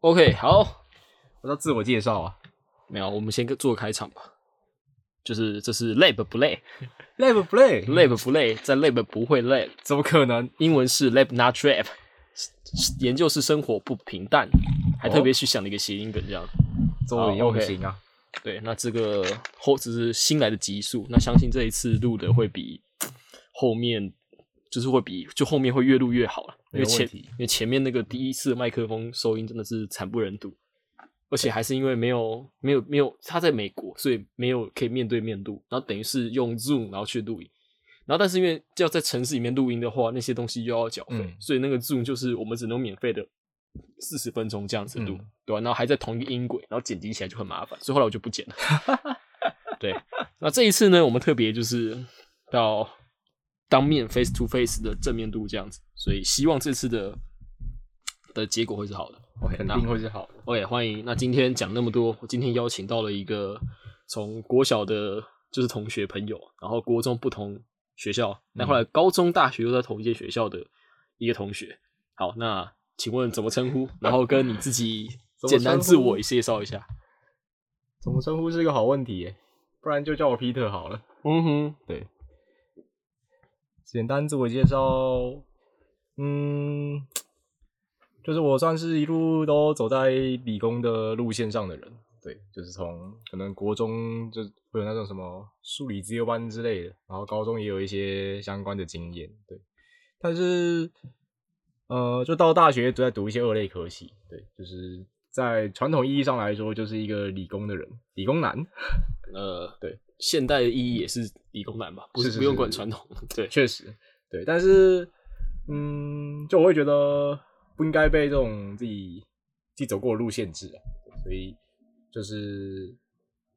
OK，好，我要自我介绍啊。没有，我们先做开场吧。就是这是 lab 不累 Lab 不累，，lab 不累，在 lab 不会累。怎么可能？英文是 lab not trap，研究是生活不平淡，还特别去想了一个谐音梗这样。做的用心啊。对，那这个后只是新来的集数，那相信这一次录的会比后面就是会比就后面会越录越好了，因为前因为前面那个第一次麦克风收音真的是惨不忍睹，而且还是因为没有没有没有他在美国，所以没有可以面对面录，然后等于是用 Zoom 然后去录音。然后，但是因为要在城市里面录音的话，那些东西又要缴费，嗯所以那个 Zoom 就是我们只能免费的四十分钟这样子录，嗯对吧、然后还在同一个音轨，然后剪辑起来就很麻烦，所以后来我就不剪了。对，那这一次呢，我们特别就是要当面 face to face 的正面度这样子，所以希望这次的的结果会是好的。OK，肯定会是好的。OK，欢迎。那今天讲那么多，我今天邀请到了一个从国小的，就是同学朋友，然后国中不同学校，那后来高中、大学又在同一间学校的一个同学。好，那请问怎么称呼？然后跟你自己 简单自我介绍一下。怎么称呼是一个好问题耶，不然就叫我 Peter 好了。嗯哼，对，简单自我介绍，嗯，就是我算是一路都走在理工的路线上的人。对，就是从可能国中就会有那种什么数理自由班之类的，然后高中也有一些相关的经验。对，但是呃，就到大学都在读一些二类科系。对，就是在传统意义上来说，就是一个理工的人，理工男。呃，对，现代的意义也是理工男吧，不是是不用管传统。对，确实，对，但是，嗯，就我会觉得不应该被这种自己自己走过的路限制啊，所以就是，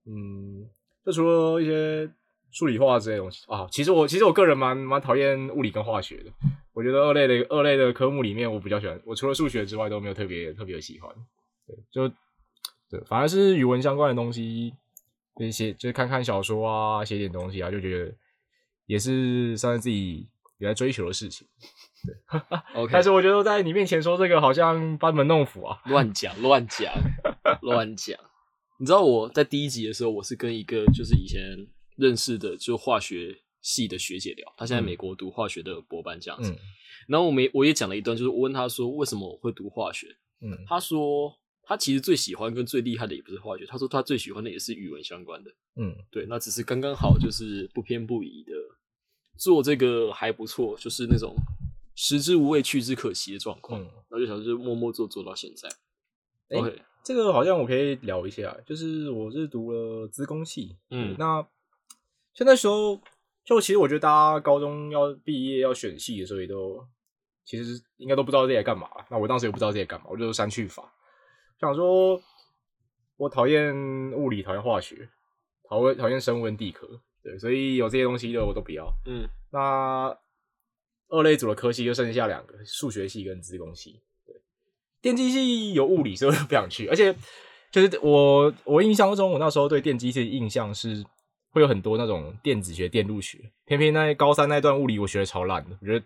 嗯，就除了一些数理化之类的东西啊，其实我其实我个人蛮蛮讨厌物理跟化学的，我觉得二类的二类的科目里面，我比较喜欢，我除了数学之外都没有特别特别喜欢，对，就对，反而是语文相关的东西，一些就是看看小说啊，写点东西啊，就觉得也是算是自己有在追求的事情。对 OK，但是我觉得在你面前说这个好像班门弄斧啊。乱讲乱讲乱讲。你知道我在第一集的时候，我是跟一个就是以前认识的就化学系的学姐聊，她现在美国读化学的博班这样子。嗯然后我们我也讲了一段，就是我问她说为什么我会读化学，嗯她说她其实最喜欢跟最厉害的也不是化学，他说他最喜欢的也是语文相关的。嗯对，那只是刚刚好，就是不偏不倚的做这个还不错，就是那种食之无味，去之可惜的状况。嗯然后就想就默默做做到现在。诶 OK，这个好像我可以聊一下，就是我是读了资工系，嗯那像那时候就其实我觉得大家高中要毕业要选系的时候也都其实应该都不知道自己在干嘛，那我当时也不知道自己在干嘛，我就删去法，想说我讨厌物理，讨厌化学，讨厌讨厌生物跟地科，对，所以有这些东西的我都不要。嗯那二类组的科系就剩下两个，数学系跟资工系。对，电机系有物理，所以我就不想去。而且就是我我印象中，我那时候对电机系的印象是会有很多那种电子学、电路学，偏偏那高三那段物理我学的超烂的，我觉得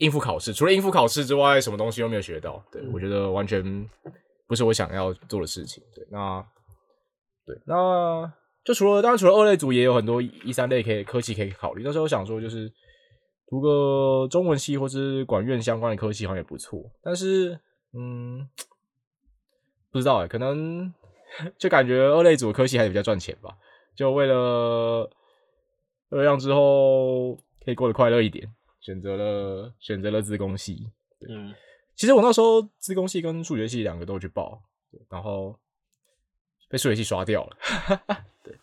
应付考试，除了应付考试之外，什么东西都没有学到。对、我觉得完全不是我想要做的事情。对，那对那。就除了当然除了二类组，也有很多一三类可以科系可以考虑。那时候我想说，就是读个中文系或是管院相关的科系好像也不错。但是，嗯，不知道哎，可能就感觉二类组的科系还是比较赚钱吧。就为了为了让之后可以过得快乐一点，选择了选择了自工系。嗯其实我那时候自工系跟数学系两个都去报，对然后被数学系刷掉了。对，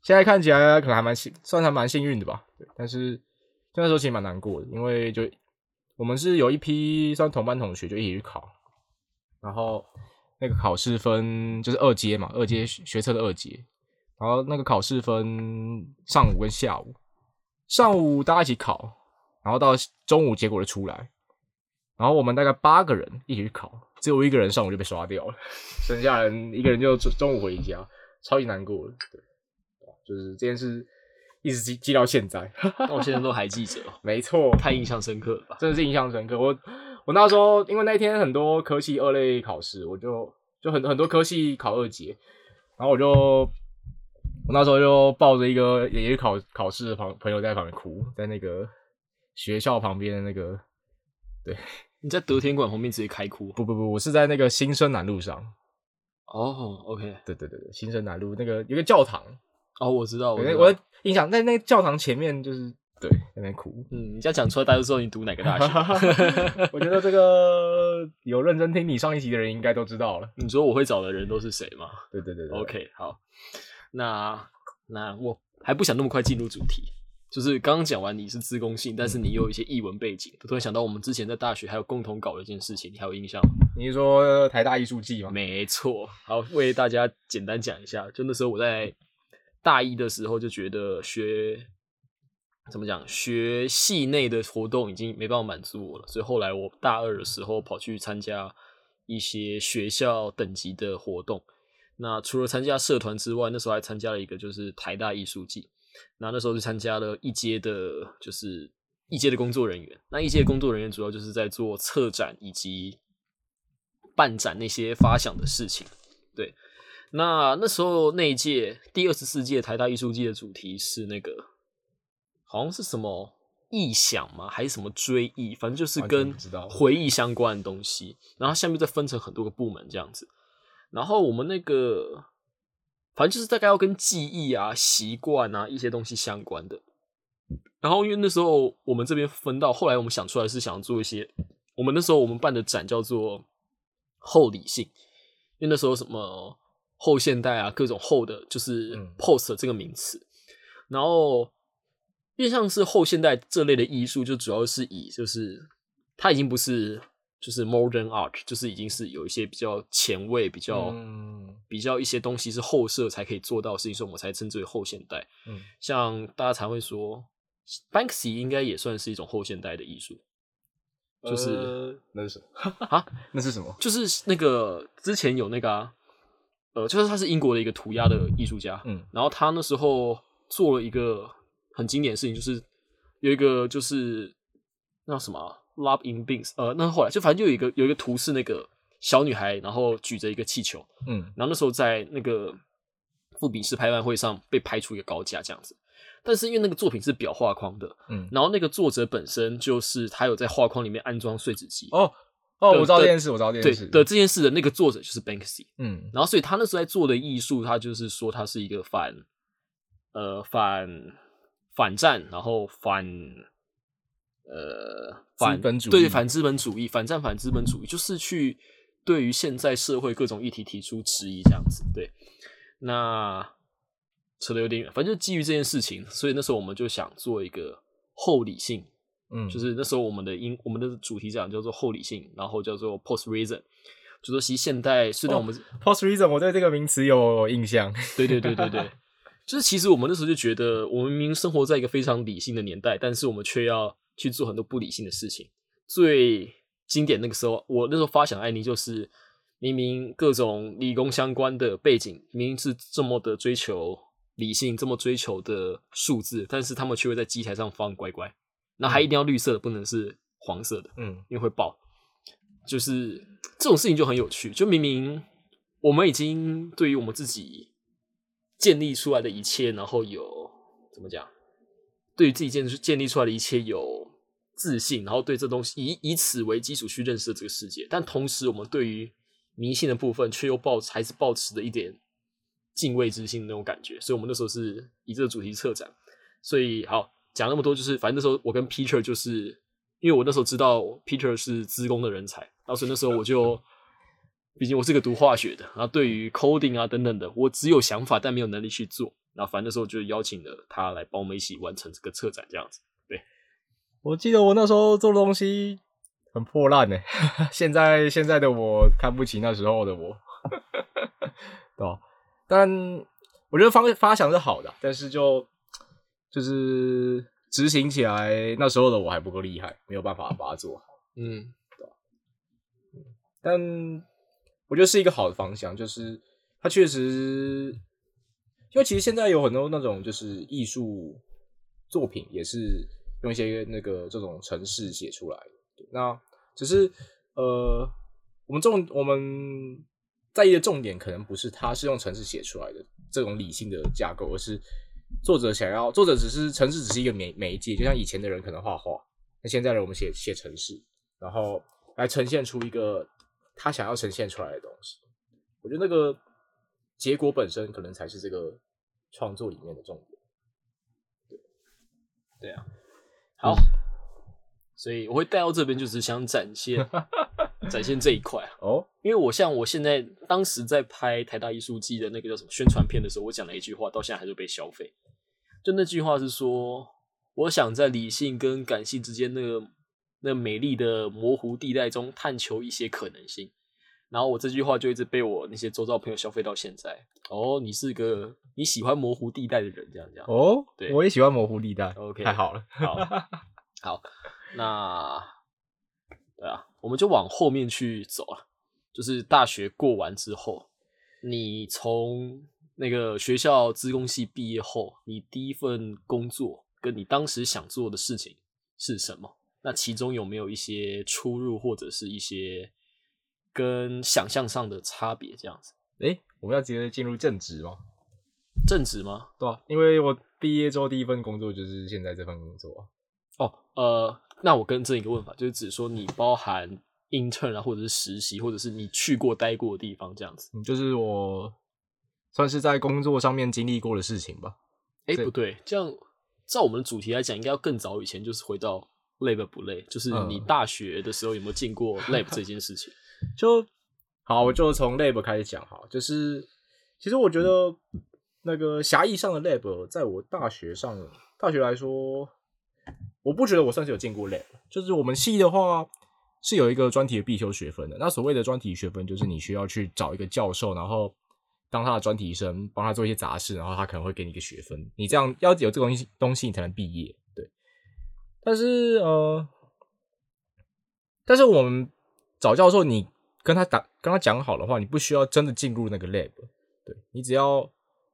现在看起来可能还蛮幸，算还蛮幸运的吧。对，但是那时候其实蛮难过的，因为就我们是有一批算同班同学就一起去考，然后那个考试分就是二阶嘛，二阶学学测的二阶，然后那个考试分上午跟下午，上午大家一起考，然后到中午结果就出来。然后我们大概八个人一起去考，只有我一个人上午就被刷掉了，剩下人一个人就中中午回家，超级难过的。对，就是这件事一直记记到现在。那我现在都还记着哦，没错，太印象深刻了吧？真的是印象深刻。我我那时候因为那一天很多科系二类考试，我就就很很多科系考二级，然后我就我那时候就抱着一个也是考考试的朋朋友在旁边哭，在那个学校旁边的那个，对，你在德天馆旁边直接开哭？不不不，我是在那个新生南路上。哦，OK，对对对对，新生南路那个有个教堂。哦，我知道，我我的印象在那个教堂前面，就是对那边哭。嗯，你这样讲出来，大家都知道你读哪个大学。我觉得这个有认真听你上一集的人应该都知道了。你说我会找的人都是谁吗？对对对对，OK，好。那那我还不想那么快进入主题，就是刚刚讲完你是自工性，但是你有一些译文背景，突然想到我们之前在大学还有共同搞的一件事情，你还有印象吗？你是说台大艺术季吗？没错。好，为大家简单讲一下，就那时候我在。大一的时候就觉得学怎么讲，学系内的活动已经没办法满足我了，所以后来我大二的时候跑去参加一些学校等级的活动。那除了参加社团之外，那时候还参加了一个就是台大艺术季。那那时候就参加了一阶的，就是一阶的工作人员。那一阶工作人员主要就是在做策展以及办展那些发想的事情，对。那那时候那一届第二十四届台大艺术季的主题是那个，好像是什么臆想吗？还是什么追忆？反正就是跟回忆相关的东西。然后下面再分成很多个部门这样子。然后我们那个，反正就是大概要跟记忆啊、习惯啊一些东西相关的。然后因为那时候我们这边分到，后来我们想出来是想做一些，我们那时候我们办的展叫做后理性，因为那时候什么。后现代啊，各种后的，就是 post 这个名词，然后越像是后现代这类的艺术，就主要是以就是它已经不是就是 modern art，就是已经是有一些比较前卫、比较比较一些东西是后设才可以做到的事情，所以我们才称之为后现代。嗯，像大家才会说，Banksy 应该也算是一种后现代的艺术，就是那是什么啊？那是什么？就是那个之前有那个啊。呃，就是他是英国的一个涂鸦的艺术家，嗯，然后他那时候做了一个很经典的事情，就是有一个就是那什么 Love in Beans，呃，那后来就反正就有一个有一个图是那个小女孩，然后举着一个气球，嗯，然后那时候在那个富比士拍卖会上被拍出一个高价这样子，但是因为那个作品是裱画框的，嗯，然后那个作者本身就是他有在画框里面安装碎纸机哦。哦，我知道这件事，我知道这件事。的这件事的那个作者就是 Banksy，嗯，然后所以他那时候在做的艺术，他就是说他是一个反，呃，反反战，然后反，呃，反对，反资本主义，反战反资本主义，就是去对于现在社会各种议题提出质疑，这样子。对，那扯得有点远，反正就基于这件事情，所以那时候我们就想做一个后理性。嗯，就是那时候我们的英我们的主题讲叫做后理性，然后叫做 post reason，就说其实现代虽然我们 post reason，我对这个名词有印象。对对对对对，就是其实我们那时候就觉得，我们明明生活在一个非常理性的年代，但是我们却要去做很多不理性的事情。最经典那个时候，我那时候发想艾妮就是，明明各种理工相关的背景，明明是这么的追求理性，这么追求的数字，但是他们却会在机台上放乖乖。那还一定要绿色的，不能是黄色的，嗯，因为会爆。就是这种事情就很有趣，就明明我们已经对于我们自己建立出来的一切，然后有怎么讲，对于自己建建立出来的一切有自信，然后对这东西以以此为基础去认识这个世界，但同时我们对于迷信的部分却又抱还是抱持着一点敬畏之心的那种感觉，所以我们那时候是以这个主题策展，所以好。讲那么多，就是反正那时候我跟 Peter 就是，因为我那时候知道 Peter 是资工的人才，然后所以那时候我就，毕竟我是个读化学的，然后对于 coding 啊等等的，我只有想法但没有能力去做，然后反正那时候就邀请了他来帮我们一起完成这个策展，这样子。对，我记得我那时候做的东西很破烂呢，现在现在的我看不起那时候的我，对吧？但我觉得方发想是好的，但是就。就是执行起来，那时候的我还不够厉害，没有办法把它做好。嗯，对但我觉得是一个好的方向，就是它确实，因为其实现在有很多那种就是艺术作品，也是用一些那个这种程式写出来。那只是呃，我们重我们在意的重点可能不是它是用程式写出来的这种理性的架构，而是作者想要，作者只是程式只是一个媒媒介，就像以前的人可能画画，那现在的我们写写程式，然后来呈现出一个他想要呈现出来的东西。我觉得那个结果本身可能才是这个创作里面的重点。对啊，好，所以我会带到这边，就是想展现 展现这一块啊。哦，因为我像我现在当时在拍台大艺术季的那个叫什么宣传片的时候，我讲了一句话，到现在还是被消费。就那句话是说，我想在理性跟感性之间那个那美丽的模糊地带中探求一些可能性。然后我这句话就一直被我那些周遭朋友消费到现在。哦，你是个你喜欢模糊地带的人，这样这样。哦，对我也喜欢模糊地带。OK 太好了。好，好，那对啊，我们就往后面去走啊。就是大学过完之后，你从那个学校资工系毕业后，你第一份工作跟你当时想做的事情是什么？那其中有没有一些出入，或者是一些跟想象上的差别？这样子，诶，我们要直接进入正职吗？正职吗？对啊，因为我毕业之后第一份工作就是现在这份工作啊。哦，呃，那我更正一个问法，就是指说你包含 intern 啊，或者是实习，或者是你去过、待过的地方这样子。嗯，就是我算是在工作上面经历过的事情吧。哎，对不对，这样照我们的主题来讲，应该要更早以前，就是回到 lab 不累，就是你嗯大学的时候有没有进过 lab 这件事情？就好，我就从 lab 开始讲哈，就是其实我觉得那个狭义上的 lab，在我大学上大学来说，我不觉得我算是有进过 lab。就是我们系的话是有一个专题的必修学分的，那所谓的专题学分，就是你需要去找一个教授，然后当他的专题生，帮他做一些杂事，然后他可能会给你一个学分，你这样要有这个东西东西，你才能毕业。对，但是呃，但是我们找教授，你跟他打跟他讲好的话，你不需要真的进入那个 lab，对你只要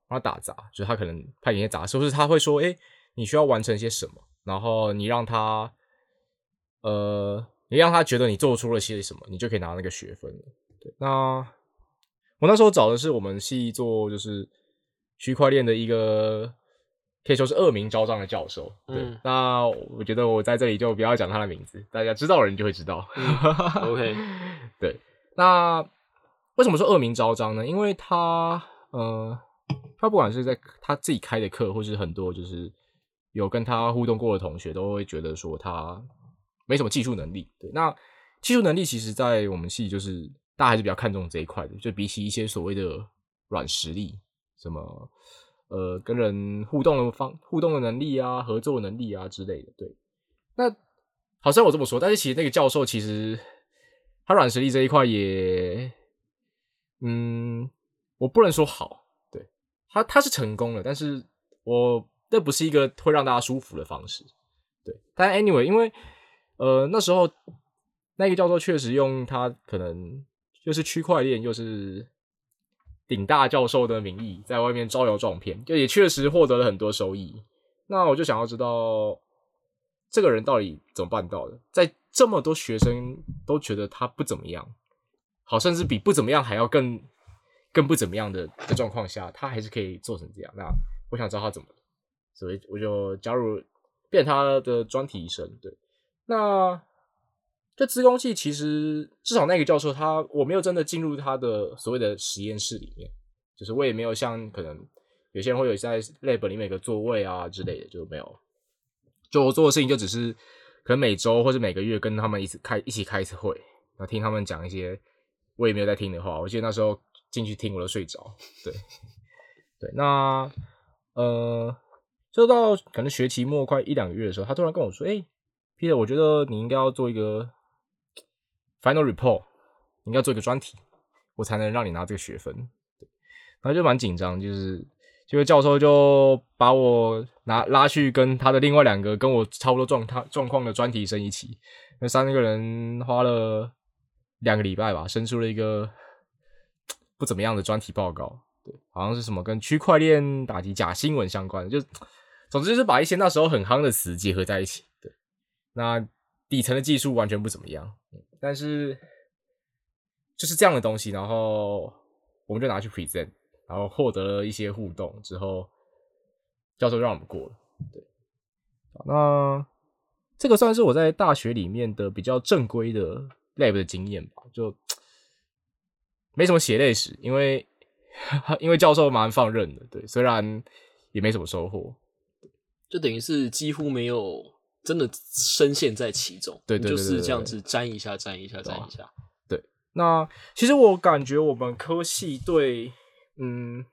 帮他打杂，就是他可能派给你一些杂事，或是他会说，哎、你需要完成些什么，然后你让他，呃，你让他觉得你做出了些什么，你就可以拿那个学分了。对，那我那时候找的是我们系做就是区块链的一个。可以说是恶名昭彰的教授，对。嗯那我觉得我在这里就不要讲他的名字，大家知道的人就会知道。OK 对，那为什么说恶名昭彰呢？因为他呃，他不管是在他自己开的课，或是很多就是有跟他互动过的同学，都会觉得说他没什么技术能力。对，那技术能力其实，在我们系就是大家还是比较看重这一块的，就比起一些所谓的软实力，什么呃跟人互动的方互动的能力啊、合作能力啊之类的。对，那好像我这么说，但是其实那个教授其实他软实力这一块也，嗯，我不能说好，对他他是成功了，但是我那不是一个会让大家舒服的方式，对。但 anyway，因为呃那时候那个教授确实用他可能就是区块链又是顶大教授的名义在外面招摇撞骗，就也确实获得了很多收益。那我就想要知道这个人到底怎么办到的，在这么多学生都觉得他不怎么样，好，甚至比不怎么样还要更更不怎么样的的状况下，他还是可以做成这样。那我想知道他怎么，所以我就加入变他的专题医生。对，那这资工系其实至少那个教授他我没有真的进入他的所谓的实验室里面，就是我也没有像可能有些人会有在 lab 里面有个座位啊之类的，就没有。就我做的事情就只是可能每周或者每个月跟他们一起开一起开一次会，然后听他们讲一些我也没有在听的话。我记得那时候进去听我都睡着。对对，那呃，就到可能学期末快一两个月的时候，他突然跟我说：“哎、p e t e r 我觉得你应该要做一个 final report，应该做一个专题，我才能让你拿这个学分。”对，然后就蛮紧张，就是。结果教授就把我拿拉去跟他的另外两个跟我差不多状态状况的专题生一起，那三个人花了两个礼拜吧，生出了一个不怎么样的专题报告。对，好像是什么跟区块链打击假新闻相关的，就总之就是把一些那时候很夯的词结合在一起。对，那底层的技术完全不怎么样。但是就是这样的东西，然后我们就拿去 present，然后获得了一些互动之后，教授让我们过了。对，那这个算是我在大学里面的比较正规的 lab 的经验吧，就没什么血泪史，因为 因为教授蛮放任的，对，虽然也没什么收获，就等于是几乎没有真的深陷在其中，对对就是这样子沾一下，沾一下，沾一下。对那其实我感觉我们科系对，嗯，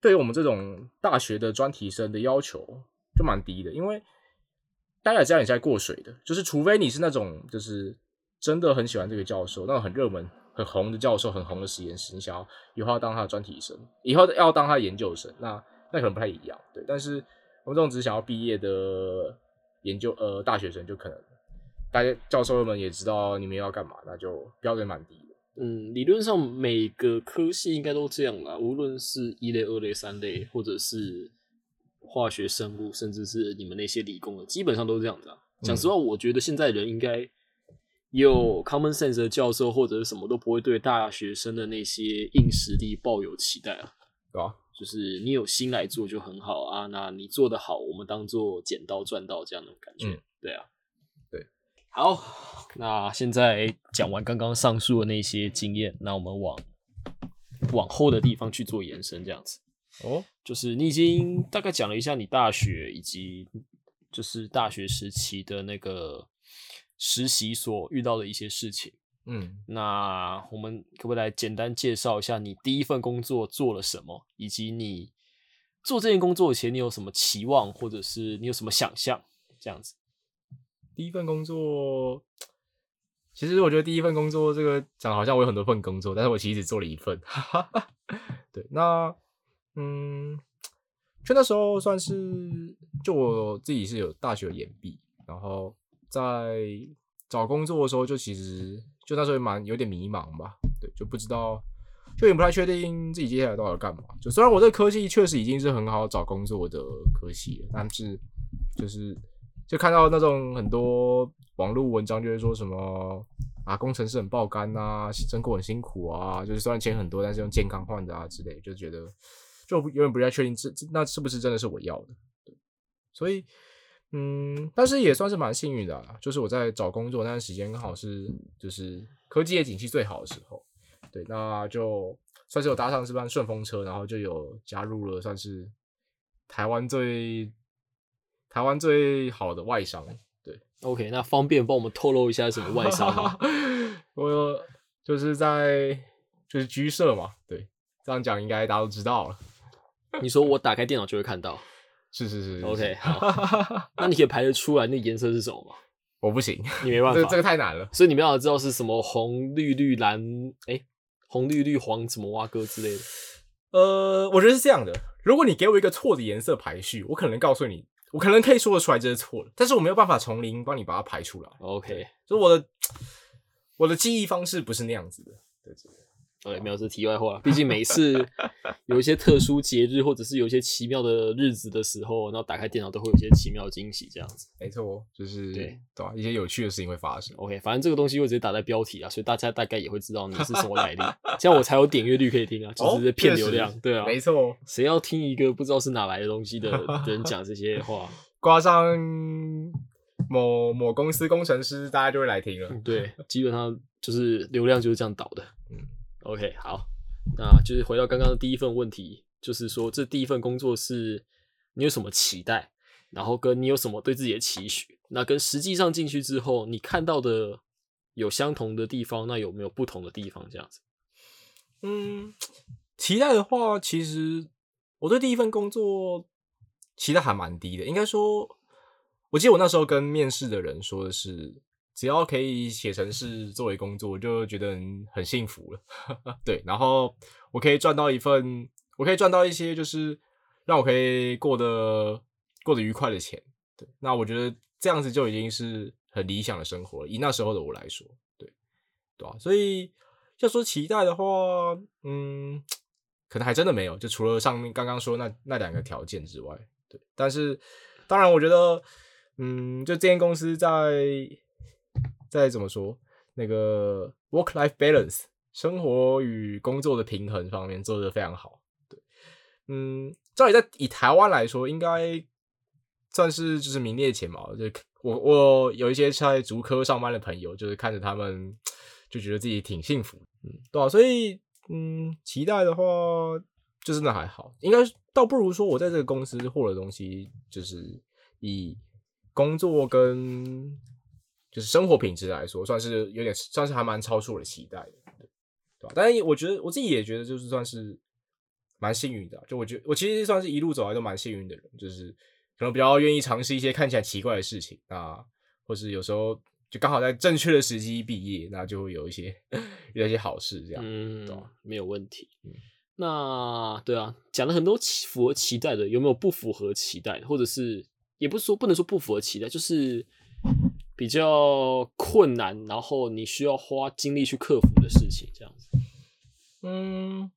对于我们这种大学的专题生的要求就蛮低的，因为大家也知道你是在过水的，就是除非你是那种就是真的很喜欢这个教授，那种很热门、很红的教授、很红的实验室，你想要以后要当他的专题生，以后要当他的研究生，那那可能不太一样，对。但是我们这种只想要毕业的研究呃大学生，就可能大家教授们也知道你们要干嘛，那就标准蛮低的。嗯，理论上每个科系应该都这样啦，无论是一类、二类、三类，或者是化学、生物，甚至是你们那些理工的，基本上都是这样子啊。讲实话，我觉得现在人应该有 common sense 的教授或者是什么都不会对大学生的那些硬实力抱有期待啊。对吧？就是你有心来做就很好啊，那你做的好，我们当做捡到赚到这样的感觉。嗯对啊，对。好，那现在讲完刚刚上述的那些经验，那我们往往后的地方去做延伸，这样子。哦，就是你已经大概讲了一下你大学以及就是大学时期的那个实习所遇到的一些事情。嗯，那我们可不可以来简单介绍一下你第一份工作做了什么，以及你做这件工作前你有什么期望，或者是你有什么想象？这样子。第一份工作，其实我觉得第一份工作这个讲得好像我有很多份工作，但是我其实只做了一份。对，那嗯，就那时候算是就我自己是有大学研毕，然后在找工作的时候，就其实就那时候也蛮有点迷茫吧，对，就不知道，就也不太确定自己接下来到底要干嘛。就虽然我这科技确实已经是很好找工作的科系，但是就是就看到那种很多网络文章，就会说什么啊，工程师很爆肝啊，辛苦很辛苦啊，就是虽然钱很多，但是用健康换的啊之类，就觉得就有点不太确定这这那是不是真的是我要的。所以嗯，但是也算是蛮幸运的啊，就是我在找工作那段时间刚好是就是科技业景气最好的时候，对，那就算是有搭上这班顺风车，然后就有加入了算是台湾最台湾最好的外商。对，OK，那方便帮我们透露一下什么外商吗？我有就是在就是居社嘛，对，这样讲应该大家都知道了。你说我打开电脑就会看到是是是是，OK，那你可以排得出来那颜色是什么吗？我不行，你没办法，这这个太难了。所以你没办法知道是什么红绿绿蓝，哎、红绿绿黄什么蛙哥之类的。呃，我觉得是这样的，如果你给我一个错的颜色排序，我可能告诉你，我可能可以说得出来这是错的，但是我没有办法从零帮你把它排出来。OK，所以我的 我的记忆方式不是那样子的。对对没有是题外话，毕竟每一次 有一些特殊节日，或者是有一些奇妙的日子的时候，然后打开电脑都会有一些奇妙的惊喜，这样子。没错，就是对对吧、一些有趣的事情会发生。OK，反正这个东西我直接打在标题啊，所以大家大概也会知道你是什么来历，这样我才有点阅率可以听啊，就哦是骗确实流量，对啊，没错，？谁要听一个不知道是哪来的东西的 人讲这些话？挂上某某公司工程师，大家就会来听了。对，基本上就是流量就是这样导的。嗯，OK，好，那就是回到刚刚的第一份问题，就是说这第一份工作是你有什么期待，然后跟你有什么对自己的期许，那跟实际上进去之后你看到的有相同的地方，那有没有不同的地方？这样子。嗯，期待的话，其实我对第一份工作期待还蛮低的。应该说，我记得我那时候跟面试的人说的是，只要可以写成是作为工作，我就觉得很很幸福了。对，然后我可以赚到一份，我可以赚到一些就是让我可以过得过得愉快的钱。对，那我觉得这样子就已经是很理想的生活了。以那时候的我来说，对，对啊，所以要说期待的话，嗯，可能还真的没有，就除了上面刚刚说那那两个条件之外，对。但是当然，我觉得，嗯，就这间公司在再怎么说，那个 work life balance 生活与工作的平衡方面做得非常好。对，嗯，照理在以台湾来说，应该算是就是名列前茅。就我我有一些在竹科上班的朋友，就是看着他们就觉得自己挺幸福，嗯，对啊，所以嗯，期待的话就真的还好，应该倒不如说我在这个公司获得东西就是以工作跟就是生活品质来说，算是有点算是还蛮超出我的期待的，对吧？但是我觉得我自己也觉得就是算是蛮幸运的，就我觉得我其实算是一路走来都蛮幸运的人，就是可能比较愿意尝试一些看起来奇怪的事情啊，或是有时候就刚好在正确的时机毕业，那就会有一些遇到一些好事这样，嗯对吧，没有问题。那对啊，讲了很多期符合期待的，有没有不符合期待的，或者是也不是说不能说不符合期待，就是比较困难，然后你需要花精力去克服的事情，这样子。嗯，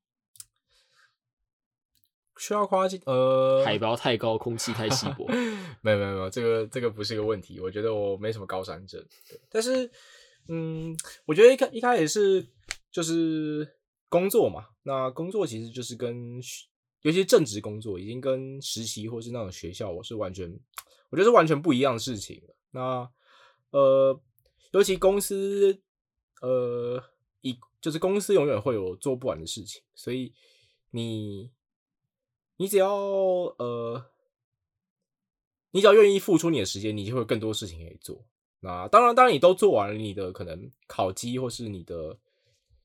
需要夸进呃，海拔太高，空气太稀薄。没有没有没有，这个这个不是个问题，我觉得我没什么高山症，但是嗯，我觉得一开一开始是就是工作嘛，那工作其实就是跟尤其是正职工作，已经跟实习或是那种学校，我是完全我觉得是完全不一样的事情了。那呃，尤其公司呃，以就是公司永远会有做不完的事情，所以你你只要呃，你只要愿意付出你的时间，你就会有更多事情可以做。那当然，当然你都做完了，你的可能考绩或是你的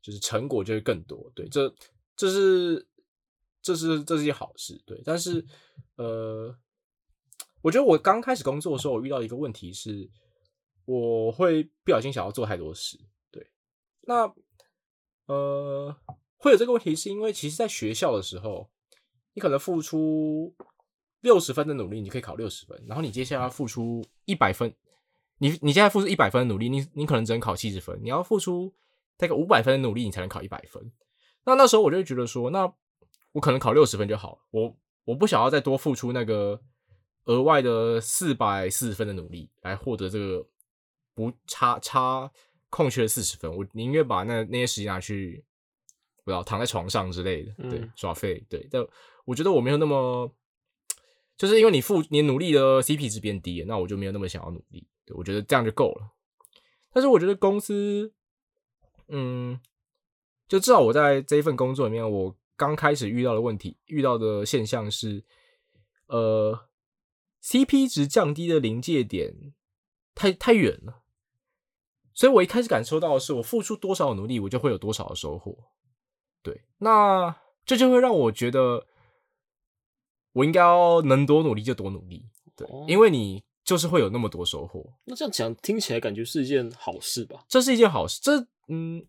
就是成果就会更多。对，这这是这是这是一件好事。对，但是呃，我觉得我刚开始工作的时候，我遇到一个问题是，我会不小心想要做太多事。对，那呃，会有这个问题，是因为其实在学校的时候，你可能付出六十分的努力，你可以考六十分，然后你接下来付出一百分，你你现在付出一百分的努力，你你可能只能考七十分，你要付出大概五百分的努力，你才能考一百分。那那时候我就觉得说，那我可能考六十分就好了，我我不想要再多付出那个额外的四百四十分的努力来获得这个不差差空缺的四十分，我宁愿把那那些时间拿去不知道躺在床上之类的，对嗯，耍废，对。但我觉得我没有那么，就是因为你付你努力的 CP 值变低了，那我就没有那么想要努力，对我觉得这样就够了。但是我觉得公司，嗯，就至少我在这一份工作里面，我刚开始遇到的问题，遇到的现象是，呃，CP 值降低的临界点太太远了，所以我一开始感受到的是，我付出多少努力，我就会有多少的收获。对，那这就会让我觉得，我应该要能多努力就多努力，对，哦因为你就是会有那么多收获，那这样讲听起来感觉是一件好事吧？这是一件好事。这嗯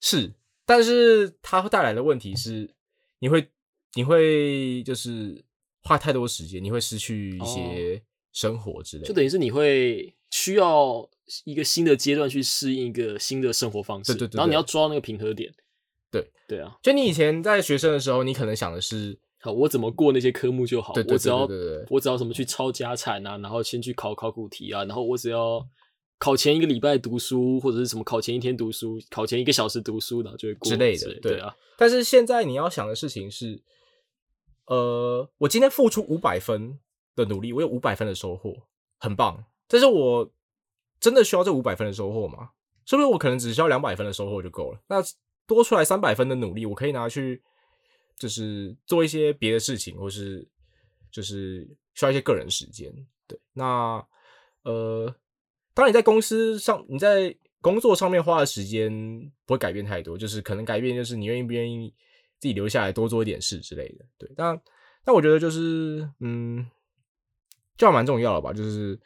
是，但是它会带来的问题是，你会你会就是花太多时间，你会失去一些生活之类的。就等于是你会需要一个新的阶段去适应一个新的生活方式，对对对然后你要抓那个平衡点。对对啊，就你以前在学生的时候，你可能想的是，好，我怎么过那些科目就好，对对我只要我只要什么去抄家产啊，然后先去考考古题啊，然后我只要考前一个礼拜读书，或者是什么考前一天读书，考前一个小时读书，然后就会过之类的对对啊，但是现在你要想的事情是，呃，我今天付出五百分的努力，我有五百分的收获，很棒。但是我真的需要这五百分的收获吗？是不是我可能只需要两百分的收获就够了？那多出来三百分的努力，我可以拿去就是做一些别的事情，或是就是需要一些个人时间。对，那呃，当然你在公司上，你在工作上面花的时间不会改变太多，就是可能改变就是你愿意不愿意自己留下来多做一点事之类的。对，但但我觉得就是嗯，这样蛮重要了吧，就是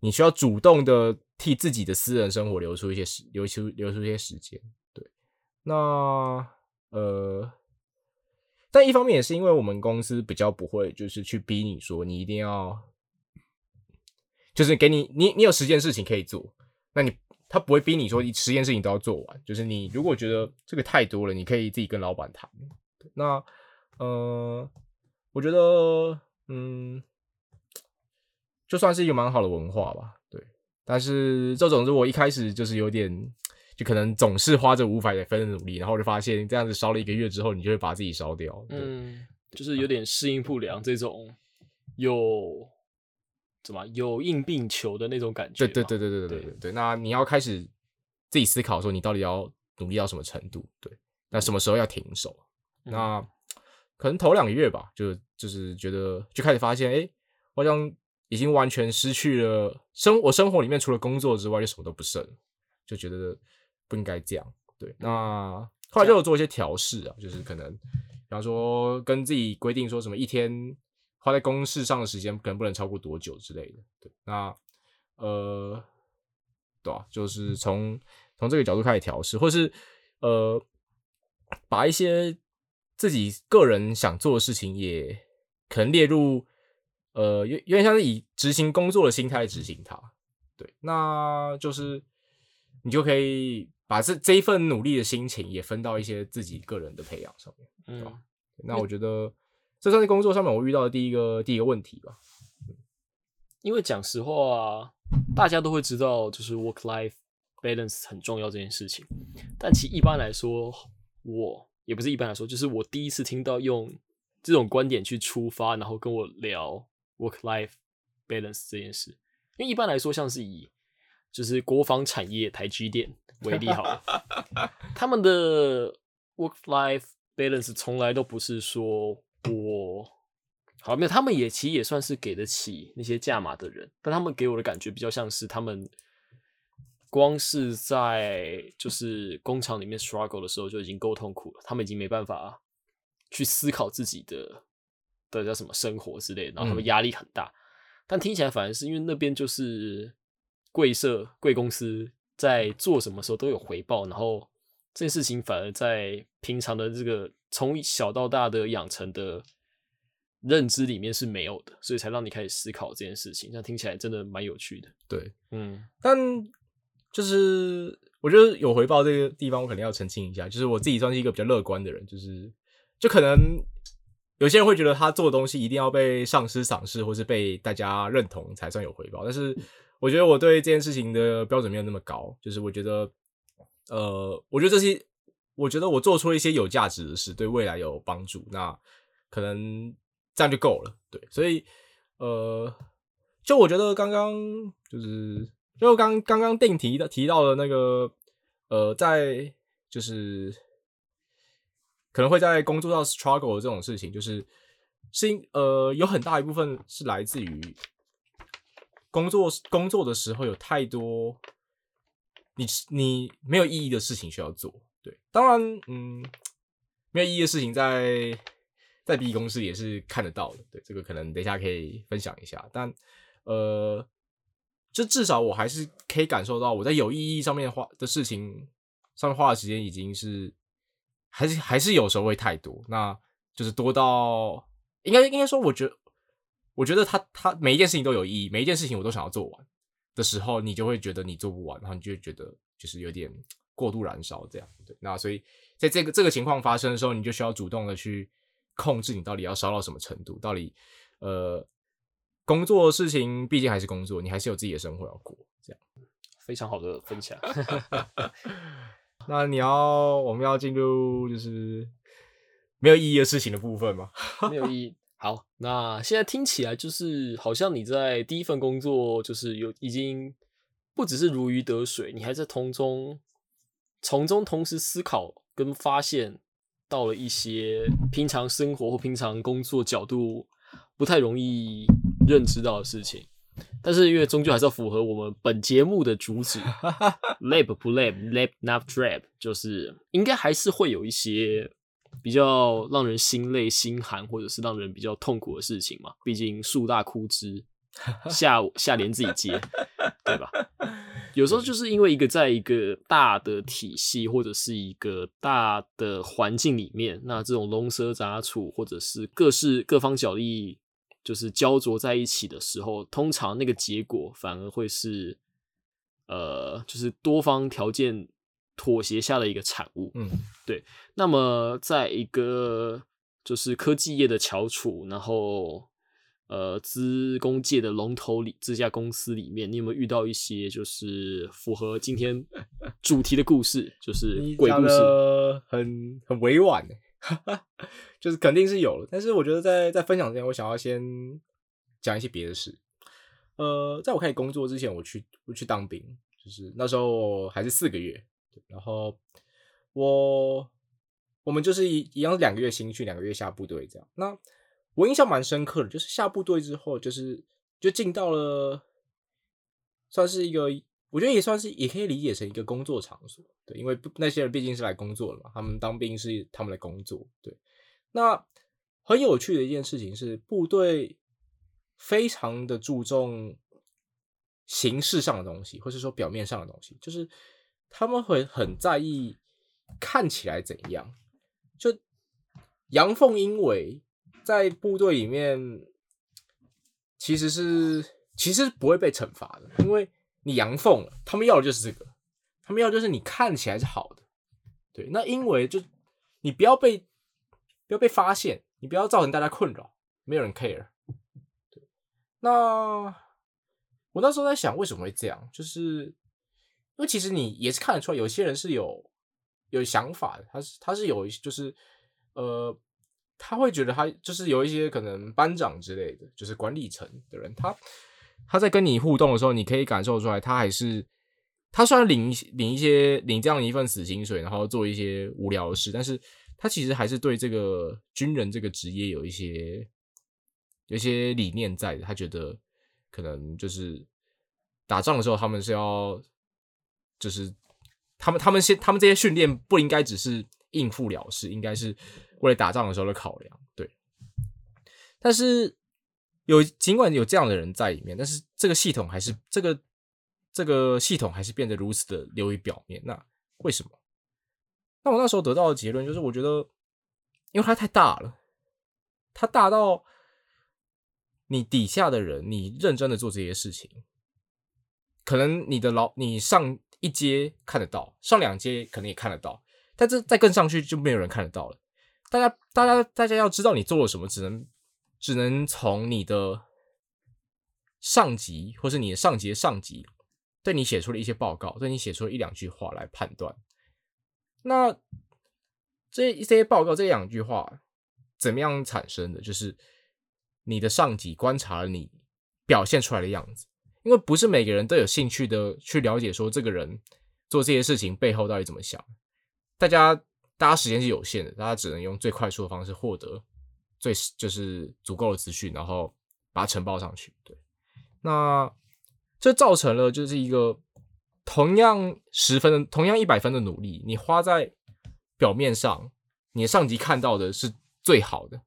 你需要主动的替自己的私人生活留出一些时，留出留出一些时间。对，那呃。但一方面也是因为我们公司比较不会，就是去逼你说你一定要，就是给你你你有十件事情可以做，那你他不会逼你说你十件事情都要做完。就是你如果觉得这个太多了，你可以自己跟老板谈。那呃，我觉得嗯，就算是一个蛮好的文化吧。对，但是这种如果一开始就是有点，就可能总是花着五百分的努力，然后就发现这样子烧了一个月之后，你就会把自己烧掉。嗯，就是有点适应不良这种有怎么有应并求的那种感觉。对对对对对对对对。那你要开始自己思考说，你到底要努力到什么程度？对，那什么时候要停手？那可能头两个月吧，就就是觉得就开始发现，哎，好像已经完全失去了生我生活里面除了工作之外就什么都不剩，就觉得不应该这样。对，那后来就有做一些调试啊，就是可能，比方说跟自己规定说什么一天花在公事上的时间可能不能超过多久之类的。对，那呃，对啊，就是从从这个角度开始调试，或是呃，把一些。自己个人想做的事情，也可能列入，呃，有有点像是以执行工作的心态执行它。对，那就是你就可以把这这一份努力的心情也分到一些自己个人的培养上面，对吧？那我觉得这算是工作上面我遇到的第一个第一个问题吧。因为讲实话，大家都会知道，就是 work life balance 很重要这件事情，但其一般来说，我。也不是一般来说，就是我第一次听到用这种观点去出发，然后跟我聊 work life balance 这件事。因为一般来说，像是以就是国防产业台积电为例，好了，他们的 work life balance 从来都不是说我好没有，他们也其实也算是给得起那些价码的人，但他们给我的感觉比较像是他们。光是在就是工厂里面 struggle 的时候就已经够痛苦了，他们已经没办法去思考自己的的叫什么生活之类，然后他们压力很大。但听起来反而是因为那边就是贵社贵公司在做什么时候都有回报，然后这件事情反而在平常的这个从小到大的养成的认知里面是没有的，所以才让你开始思考这件事情。那听起来真的蛮有趣的。对，嗯，但。就是我觉得有回报这个地方，我肯定要澄清一下。就是我自己算是一个比较乐观的人，就是就可能有些人会觉得他做的东西一定要被上司赏识，或是被大家认同才算有回报。但是我觉得我对这件事情的标准没有那么高。就是我觉得，呃，我觉得这些，我觉得我做出了一些有价值的事，对未来有帮助，那可能这样就够了。对，所以呃，就我觉得刚刚就是。就刚刚刚定提的提到的那个，呃，在就是可能会在工作上 struggle 这种事情，就是是呃有很大一部分是来自于工作工作的时候有太多你你没有意义的事情需要做。对，当然，嗯，没有意义的事情在在 B 公司也是看得到的。对，这个可能等一下可以分享一下，但呃。就至少我还是可以感受到，我在有意义上面花的事情上面花的时间已经是，还是还是有时候会太多，那就是多到应该应该说，我觉得我觉得他他每一件事情都有意义，每一件事情我都想要做完的时候，你就会觉得你做不完，然后你就觉得就是有点过度燃烧这样。对，那所以在这个这个情况发生的时候，你就需要主动的去控制你到底要烧到什么程度，到底呃。工作事情毕竟还是工作，你还是有自己的生活要过，这样非常好的分享。那你要我们要进入就是没有意义的事情的部分吗？没有意义。好，那现在听起来就是好像你在第一份工作就是有已经不只是如鱼得水，你还在从中从中同时思考跟发现到了一些平常生活或平常工作角度不太容易。认知到的事情，但是因为终究还是要符合我们本节目的主旨，lab 不 lab，lab not trap，就是应该还是会有一些比较让人心累、心寒，或者是让人比较痛苦的事情嘛。毕竟树大枯枝，下下连自己接，对吧？有时候就是因为一个在一个大的体系或者是一个大的环境里面，那这种龙蛇杂处，或者是各式各方角力。就是焦灼在一起的时候，通常那个结果反而会是，呃，就是多方条件妥协下的一个产物。嗯，对。那么，在一个就是科技业的翘楚，然后呃资工界的龙头里这家公司里面，你有没有遇到一些就是符合今天 主题的故事，就是鬼故事？很很委婉欸，哈 哈就是肯定是有了。但是我觉得在在分享之前，我想要先讲一些别的事。呃，在我开始工作之前，我去我去当兵，就是那时候还是四个月，然后我我们就是一一样两个月新训，两个月下部队这样。那我印象蛮深刻的，就是下部队之后，就是就进到了算是一个，我觉得也算是也可以理解成一个工作场所，对，因为那些人毕竟是来工作的嘛，他们当兵是他们的工作，对。那很有趣的一件事情是，部队非常的注重形式上的东西，或是说表面上的东西，就是他们会很在意看起来怎样。就阳奉阴违，在部队里面其实是其实不会被惩罚的，因为你阳奉了，他们要的就是这个，他们要的就是你看起来是好的，对。那因为就你不要被不要被发现，你不要造成大家困扰，没有人 care。对，那我那时候在想，为什么会这样？就是因为其实你也是看得出来，有些人是有有想法的，他是他是有一就是呃，他会觉得他就是有一些可能班长之类的，就是管理层的人，他他在跟你互动的时候，你可以感受出来，他还是他虽然领领一些领这样一份死薪水，然后做一些无聊的事，但是他其实还是对这个军人这个职业有一些有一些理念在的。他觉得可能就是打仗的时候，他们是要就是他们他们先他们这些训练不应该只是应付了事，应该是为了打仗的时候的考量。对，但是有尽管有这样的人在里面，但是这个系统还是这个这个系统还是变得如此的流于表面。那为什么？那我那时候得到的结论就是，我觉得因为它太大了，它大到你底下的人，你认真的做这些事情，可能你的老你上一阶看得到，上两阶可能也看得到，但这再更上去就没有人看得到了。大家大家大家要知道你做了什么，只能只能从你的上级或是你的上级的上级对你写出了一些报告，对你写出了一两句话来判断。那这这些报告这两句话怎么样产生的？就是你的上级观察了你表现出来的样子，因为不是每个人都有兴趣的去了解说这个人做这些事情背后到底怎么想。大家大家时间是有限的，大家只能用最快速的方式获得最就是足够的资讯，然后把它呈报上去。对，那这造成了就是一个。同样十分的，同样一百分的努力，你花在表面上，你的上级看到的是最好的。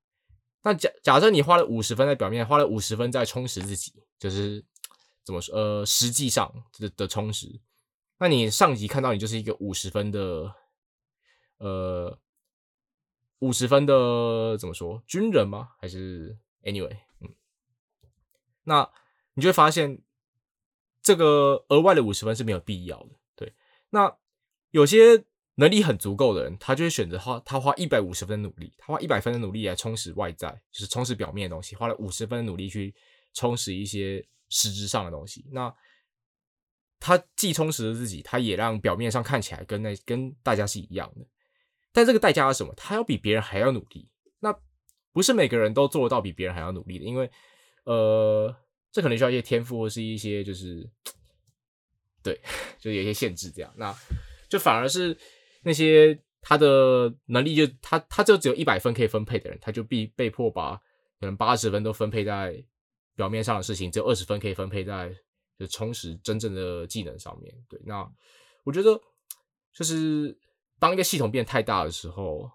那假假设你花了五十分在表面，花了五十分在充实自己，就是怎么说？呃，实际上的的充实，那你上级看到你就是一个五十分的，呃，五十分的怎么说？军人吗？还是 anyway？嗯，那你就会发现。这个额外的五十分是没有必要的，对。那有些能力很足够的人，他就会选择花他花一百五十分努力，他花一百分的努力来充实外在，就是充实表面的东西，花了五十分的努力去充实一些实质上的东西。那他既充实了自己，他也让表面上看起来跟那跟大家是一样的。但这个代价是什么？他要比别人还要努力。那不是每个人都做得到比别人还要努力的，因为呃。这可能需要一些天赋，或是一些就是，对，就有一些限制，这样，那就反而是那些他的能力就他他就只有一百分可以分配的人，他就被被迫把可能八十分都分配在表面上的事情，只有二十分可以分配在就充实真正的技能上面。对，那我觉得就是当一个系统变太大的时候，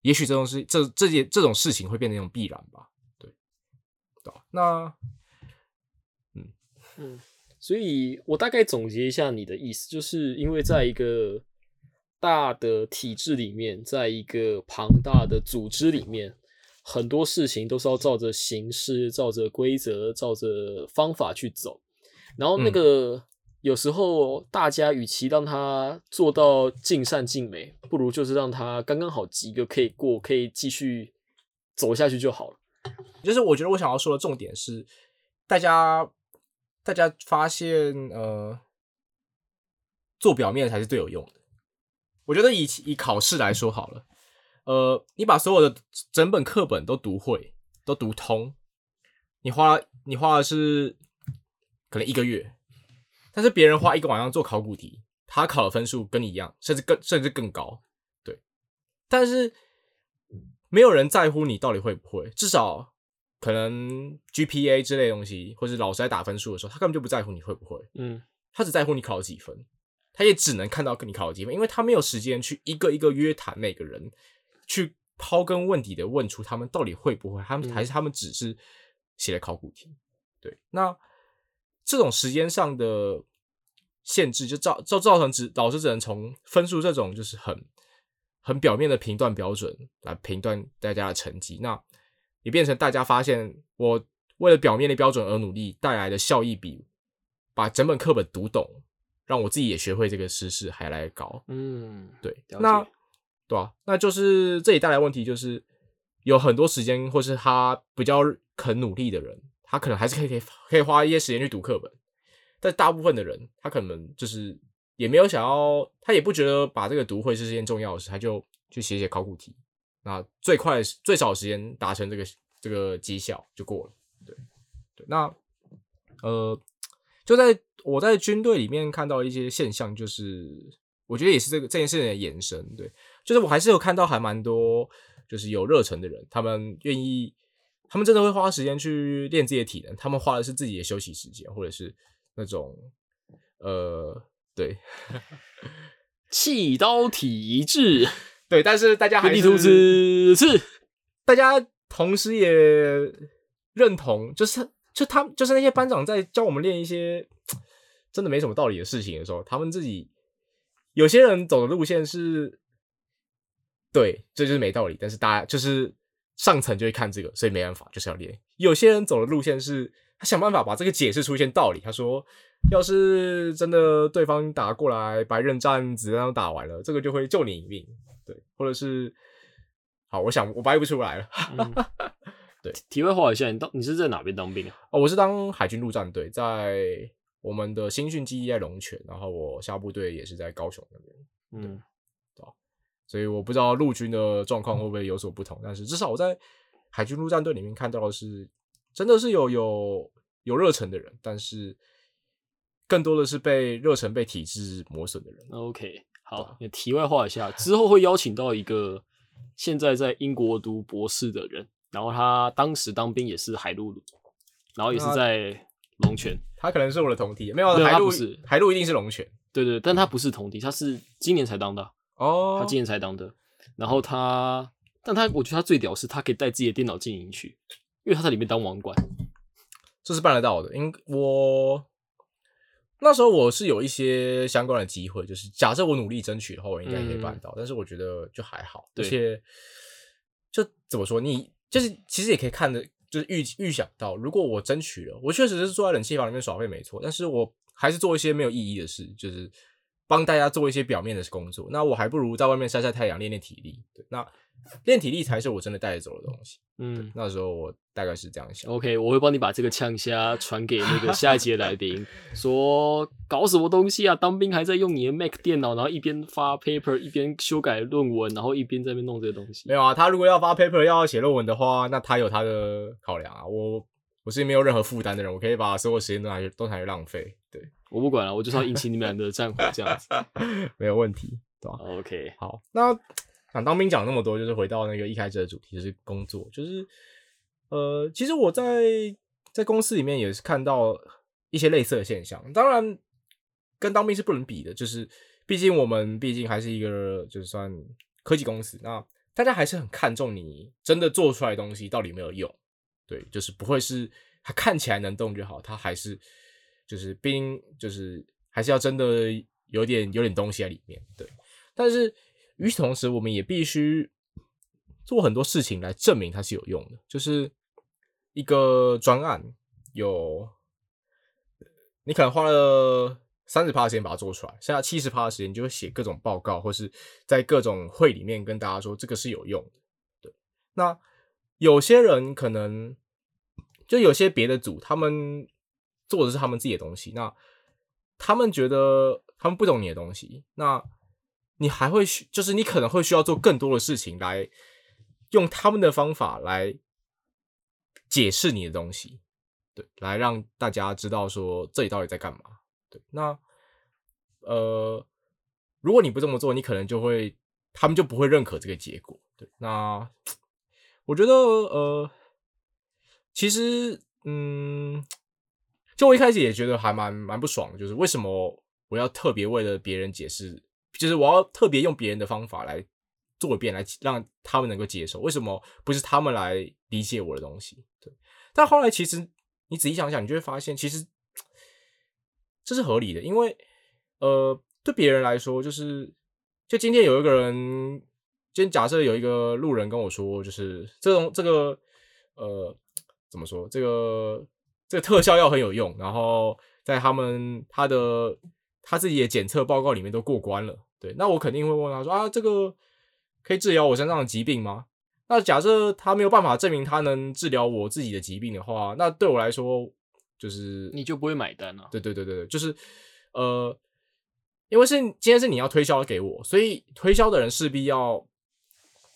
也许这种事这这件这种事情会变成一种必然吧。对，对那。嗯，所以我大概总结一下你的意思，就是因为在一个大的体制里面，在一个庞大的组织里面，很多事情都是要照着形式、照着规则、照着方法去走。然后那个有时候大家与其让他做到尽善尽美，不如就是让他刚刚好及格，可以过，可以继续走下去就好了。就是我觉得我想要说的重点是，大家大家发现呃，做表面才是最有用的。我觉得以以考试来说好了，呃，你把所有的整本课本都读会，都读通，你花你花的是可能一个月，但是别人花一个晚上做考古题，他考的分数跟你一样，甚至更甚至更高，对。但是没有人在乎你到底会不会，至少可能 GPA 之类的东西，或是老师在打分数的时候，他根本就不在乎你会不会，嗯。他只在乎你考了几分，他也只能看到跟你考了几分，因为他没有时间去一个一个约谈每个人，去刨根问底的问出他们到底会不会，他们嗯。还是他们只是写了考古题。对，那这种时间上的限制，就造造造成只老师只能从分数这种就是很很表面的评断标准来评断大家的成绩，那也变成大家发现我为了表面的标准而努力带来的效益比把整本课本读懂，让我自己也学会这个知识还来高。嗯，对，那解对啊，那就是这里带来问题就是有很多时间，或是他比较肯努力的人，他可能还是可以可以可以花一些时间去读课本，但大部分的人，他可能就是也没有想要，他也不觉得把这个读会是件重要的事，他就去写写考古题，那最快最少时间达成这个这个绩效就过了。对对，那呃，就在我在军队里面看到一些现象，就是我觉得也是这个这件事情的延伸。对，就是我还是有看到还蛮多就是有热忱的人，他们愿意，他们真的会花时间去练自己的体能，他们花的是自己的休息时间，或者是那种呃，对 气刀体质，对，但是大家还是地图之刺，大家同时也认同，就是就他们就是那些班长在教我们练一些真的没什么道理的事情的时候，他们自己有些人走的路线是，对，这就是没道理，但是大家就是上层就会看这个，所以没办法，就是要练。有些人走的路线是，他想办法把这个解释出一些道理。他说，要是真的对方打过来，白刃战子弹都打完了，这个就会救你一命。对，或者是，好，我想我掰不出来了。嗯 对，题外话一下，你当你是在哪边当兵啊？哦，我是当海军陆战队，在我们的新训基地在龙泉，然后我下部队也是在高雄那边，嗯，所以我不知道陆军的状况会不会有所不同，但是至少我在海军陆战队里面看到的是，真的是有有有热忱的人，但是更多的是被热忱被体制磨损的人。OK，好啊，那题外话一下，之后会邀请到一个现在在英国读博士的人，然后他当时当兵也是海陆，然后也是在龙泉，他可能是我的同体，没有海陆是海陆一定是龙泉。对对，但他不是同体，他是今年才当的，哦他今年才当的，然后他，但他我觉得他最屌是他可以带自己的电脑进营去，因为他在里面当网管，这是办得到的。因我那时候我是有一些相关的机会，就是假设我努力争取的话，我应该可以办到。但是我觉得就还好，而且就怎么说，你就是其实也可以看的，就是预预想到，如果我争取了，我确实是坐在冷气房里面耍废没错，但是我还是做一些没有意义的事，就是帮大家做一些表面的工作。那我还不如在外面晒晒太阳，练练体力。对，那练体力才是我真的带走的东西。嗯。那时候我大概是这样想。OK，我会帮你把这个呛虾传给那个下一节来宾，说搞什么东西啊？当兵还在用你的 Mac 电脑，然后一边发 paper 一边修改论文，然后一边在那边弄这个东西没。有啊，他如果要发 paper 要写论文的话，那他有他的考量啊。我我是没有任何负担的人，我可以把所有时间都拿去都拿去浪费，对，我不管了，我就是要引起你们俩的战火这样子。没有问题，对吧？OK，好，那讲当兵讲那么多，就是回到那个一开始的主题，就是工作，就是呃，其实我在在公司里面也是看到一些类似的现象，当然跟当兵是不能比的，就是毕竟我们毕竟还是一个就是算科技公司，那大家还是很看重你真的做出来的东西到底有没有用，对，就是不会是它看起来能动就好，它还是就是兵就是还是要真的有点有点东西在里面，对。但是与此同时，我们也必须做很多事情来证明它是有用的。就是一个专案有，你可能花了三十趴的时间把它做出来，剩下七十趴的时间就会写各种报告，或是在各种会里面跟大家说这个是有用的。对，那有些人可能就有些别的组，他们做的是他们自己的东西，那他们觉得他们不懂你的东西，那你还会需，就是你可能会需要做更多的事情来用他们的方法来解释你的东西，对，来让大家知道说这里到底在干嘛。对，那呃，如果你不这么做，你可能就会他们就不会认可这个结果。对，那我觉得呃，其实嗯，就我一开始也觉得还蛮蛮不爽，就是为什么我要特别为了别人解释，就是我要特别用别人的方法来做一遍，来让他们能够接受，为什么不是他们来理解我的东西？对，但后来其实你仔细想想，你就会发现，其实这是合理的，因为呃，对别人来说，就是就今天有一个人，今天假设有一个路人跟我说，就是这种这个呃，怎么说？这个这个特效药很有用，然后在他们他的他自己的检测报告里面都过关了。对，那我肯定会问他说啊，这个可以治疗我身上的疾病吗？那假设他没有办法证明他能治疗我自己的疾病的话，那对我来说就是你就不会买单啊。对对对对对，就是呃，因为是今天是你要推销给我，所以推销的人势必要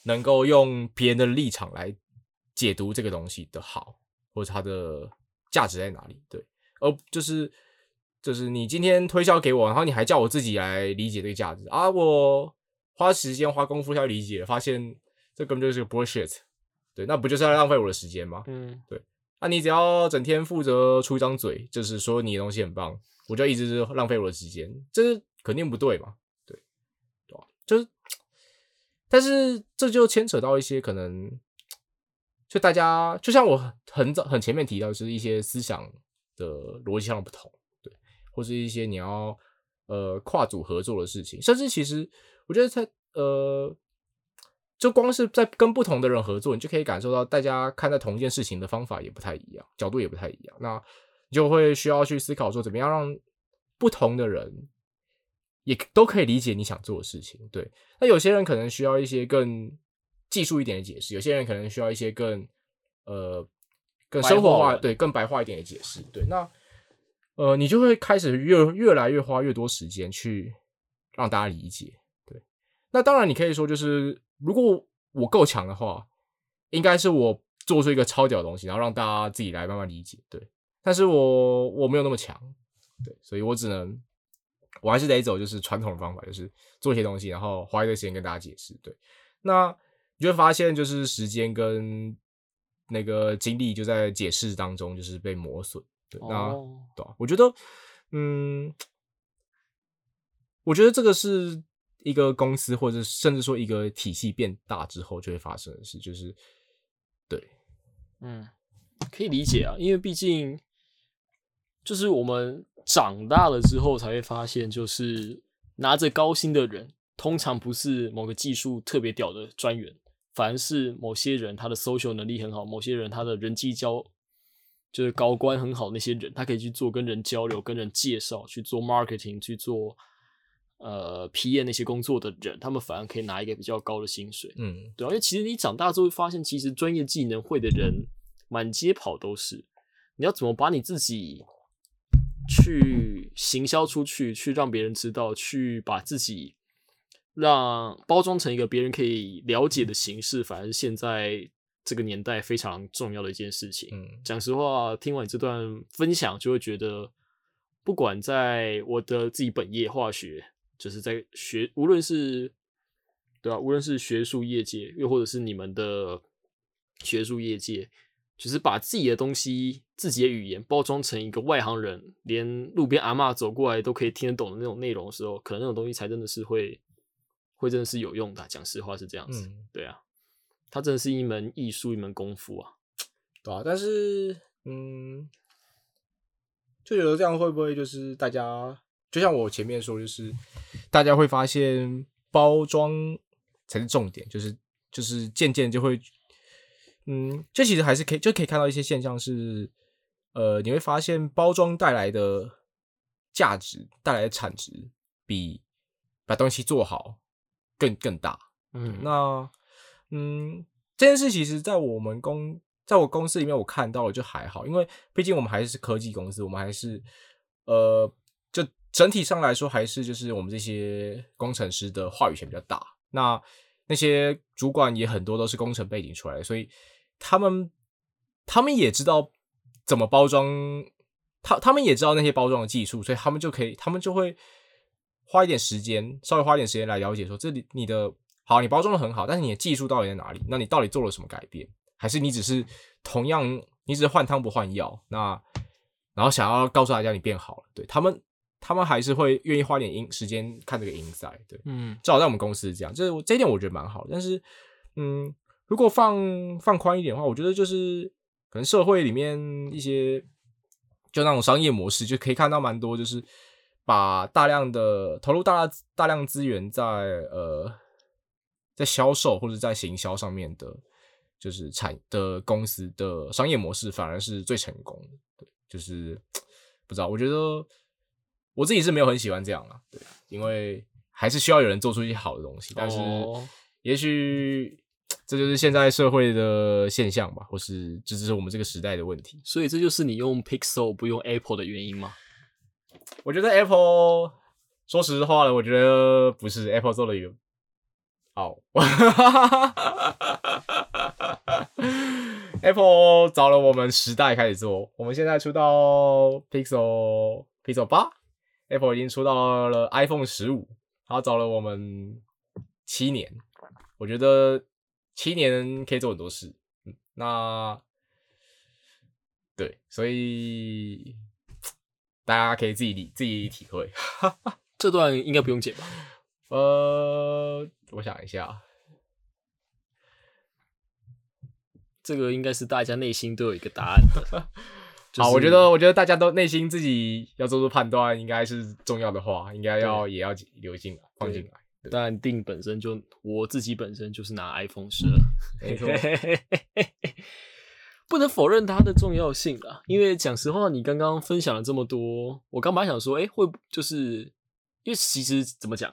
能够用别人的立场来解读这个东西的好，或者它的价值在哪里。对，而就是就是你今天推销给我，然后你还叫我自己来理解这个价值啊，我花时间花功夫要理解，发现这根本就是个 bullshit。对，那不就是在浪费我的时间吗？嗯，对那你只要整天负责出一张嘴，就是说你的东西很棒，我就一直是浪费我的时间，这是肯定不对嘛？对，对吧？就是，但是这就牵扯到一些可能，就大家就像我很早很前面提到，就是一些思想的逻辑上的不同，对，或是一些你要呃跨组合作的事情，甚至其实我觉得在呃。就光是在跟不同的人合作，你就可以感受到大家看待同一件事情的方法也不太一样，角度也不太一样。那你就会需要去思考说，怎么样让不同的人也都可以理解你想做的事情。对，那有些人可能需要一些更技术一点的解释，有些人可能需要一些更呃更生活化，对，更白话一点的解释。对，那呃，你就会开始越越来越花越多时间去让大家理解。对，那当然你可以说就是。如果我够强的话，应该是我做出一个超屌的东西，然后让大家自己来慢慢理解。对，但是我我没有那么强，对，所以我只能，我还是得走就是传统的方法，就是做一些东西，然后花一段时间跟大家解释。对，那你会发现，就是时间跟那个精力就在解释当中就是被磨损。对，那对，我觉得，嗯，我觉得这个是。一个公司，或者甚至说一个体系变大之后就会发生的事，就是对，嗯，可以理解啊，因为毕竟就是我们长大了之后才会发现，就是拿着高薪的人，通常不是某个技术特别屌的专员，反而是某些人他的 social 能力很好，某些人他的人际交就是高官很好那些人，他可以去做跟人交流、跟人介绍，去做 marketing，去做。呃，P. E. 那些工作的人，他们反而可以拿一个比较高的薪水，嗯，对啊，因为其实你长大之后会发现，其实专业技能会的人满街跑都是。你要怎么把你自己去行销出去，去让别人知道，去把自己让包装成一个别人可以了解的形式，反而是现在这个年代非常重要的一件事情。嗯，讲实话，听完这段分享，就会觉得，不管在我的自己本业化学。就是在学，无论是对吧？无论是学术业界，又或者是你们的学术业界，就是把自己的东西、自己的语言包装成一个外行人连路边阿妈走过来都可以听得懂的那种内容的时候，可能那种东西才真的是会会真的是有用的。讲实话是这样子，对啊，它真的是一门艺术，一门功夫啊，对啊。但是，嗯，就觉得这样会不会就是大家？就像我前面说，就是大家会发现包装才是重点，就是就是渐渐就会，嗯，这其实还是可以就可以看到一些现象是，呃，你会发现包装带来的价值带来的产值比把东西做好更更大。嗯，那嗯，这件事其实，在我们公，在我公司里面，我看到了就还好，因为毕竟我们还是科技公司，我们还是呃，就整体上来说，还是就是我们这些工程师的话语权比较大。那那些主管也很多都是工程背景出来的，所以他们他们也知道怎么包装，他他们也知道那些包装的技术，所以他们就可以，他们就会花一点时间，稍微花一点时间来了解说，这里你的。好，你包装的很好，但是你的技术到底在哪里？那你到底做了什么改变？还是你只是同样，你只是换汤不换药？那然后想要告诉大家你变好了，对他们，他们还是会愿意花点因时间看这个 inside，，对，嗯，至少在我们公司是这样，这这一点我觉得蛮好。但是，嗯，如果放放宽一点的话，我觉得就是可能社会里面一些就那种商业模式，就可以看到蛮多，就是把大量的投入大大量资源在呃。在销售或者在行销上面的，就是产的公司的商业模式，反而是最成功的。对，就是不知道，我觉得我自己是没有很喜欢这样啊。对，因为还是需要有人做出一些好的东西。但是，也许这就是现在社会的现象吧，或是这只是我们这个时代的问题。所以，这就是你用 Pixel 不用 Apple 的原因吗？我觉得 Apple 说实话了，我觉得不是 Apple 做了一个。好，Apple 找了我们十代开始做，我们现在出到 Pixel Pixel 八，Apple 已经出到了 iPhone 十五，他找了我们七年，我觉得七年可以做很多事，嗯，那对，所以大家可以自己理自己体会，这段应该不用剪吧？呃。我想一下，这个应该是大家内心都有一个答案的。好，我觉得，我觉得大家都内心自己要做出判断，应该是重要的话，应该要也要留进来放进来。但定本身就我自己本身就是拿 iPhone 十，没错，不能否认它的重要性啊。因为讲实话，你刚刚分享了这么多，我刚本来想说，哎，会就是因为其实怎么讲？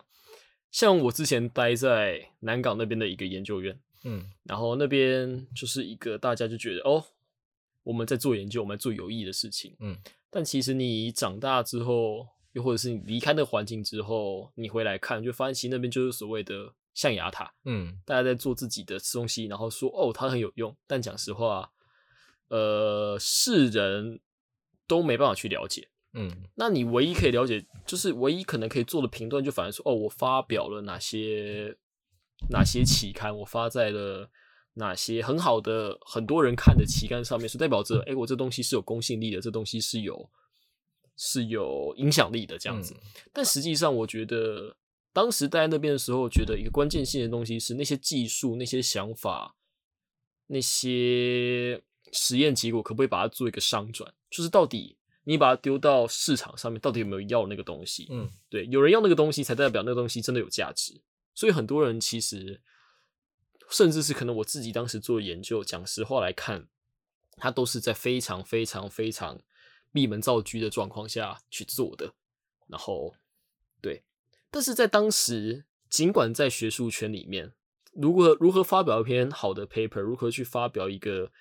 像我之前待在南港那边的一个研究院，嗯，然后那边就是一个大家就觉得哦，我们在做研究，我们在做有意义的事情，嗯，但其实你长大之后，又或者是你离开那个环境之后，你回来看，就发现其实那边就是所谓的象牙塔，嗯，大家在做自己的吃东西，然后说哦，它很有用，但讲实话，呃，世人都没办法去了解。嗯，那你唯一可以了解，就是唯一可能可以做的评断，就反而说，哦，我发表了哪些哪些期刊，我发在了哪些很好的很多人看的期刊上面，是代表着，哎，我这东西是有公信力的，这东西是有是有影响力的这样子。但实际上，我觉得当时待在那边的时候，觉得一个关键性的东西是那些技术、那些想法、那些实验结果，可不可以把它做一个商转，就是到底。你把它丢到市场上面，到底有没有要那个东西？嗯，对，有人要那个东西，才代表那个东西真的有价值。所以很多人其实，甚至是可能我自己当时做研究，讲实话来看，他都是在非常非常非常闭门造车的状况下去做的。然后，对，但是在当时，尽管在学术圈里面，如果如何发表一篇好的 paper，如何去发表一个。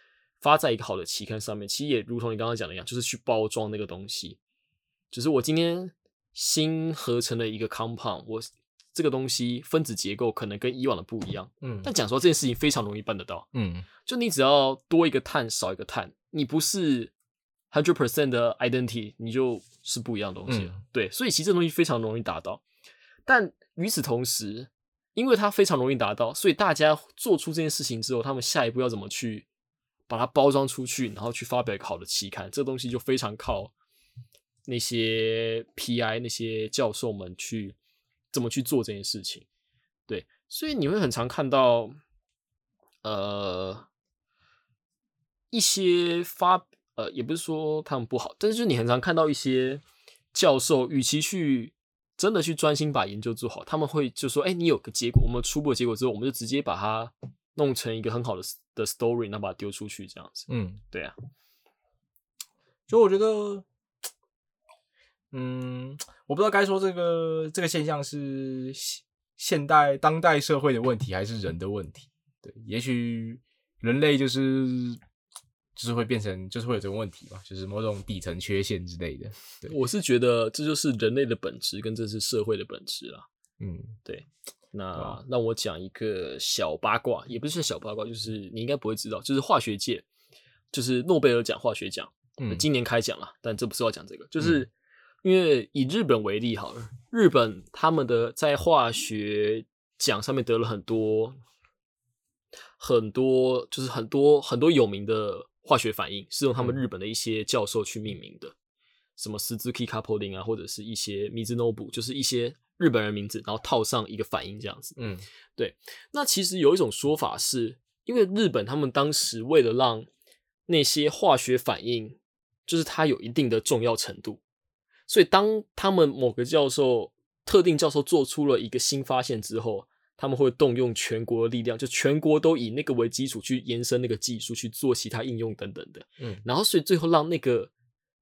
发在一个好的期刊上面，其实也如同你刚刚讲的一样，就是去包装那个东西。就是我今天新合成的一个 compound，我这个东西分子结构可能跟以往的不一样。嗯，但讲说这件事情非常容易办得到。嗯，就你只要多一个碳，少一个碳，你不是 hundred percent 的 identity，你就是不一样的东西。对，所以其实这东西非常容易达到。但与此同时，因为它非常容易达到，所以大家做出这件事情之后，他们下一步要怎么去？把它包装出去，然后去发表一个好的期刊，这东西就非常靠那些 PI 那些教授们去怎么去做这件事情。对，所以你会很常看到，呃，一些发呃，也不是说他们不好，但是你很常看到一些教授，与其去真的去专心把研究做好，他们会就说：“哎，你有个结果，我们初步的结果之后，我们就直接把它。”弄成一个很好的的 story，然后把它丢出去，这样子。嗯，对啊。就我觉得，嗯，我不知道该说这个这个现象是现代当代社会的问题，还是人的问题。对，也许人类就是就是会变成就是会有这个问题吧，就是某种底层缺陷之类的。对，我是觉得这就是人类的本质，跟这是社会的本质啦。嗯，那让我讲一个小八卦，也不是小八卦，就是你应该不会知道，就是化学界，就是诺贝尔奖化学奖，嗯。今年开奖了，但这不是要讲这个，就是因为以日本为例好了，日本他们的在化学奖上面得了很多很多，就是很多很多有名的化学反应，是用他们嗯。日本的一些教授去命名的，什么 Suzuki Coupling 啊，或者是一些 Mizunobu，就是一些日本人名字，然后套上一个反应这样子。嗯对那其实有一种说法是，因为日本他们当时为了让那些化学反应，就是它有一定的重要程度，所以当他们某个教授、特定教授做出了一个新发现之后，他们会动用全国的力量，就全国都以那个为基础去延伸那个技术，去做其他应用等等的。嗯然后所以最后让那个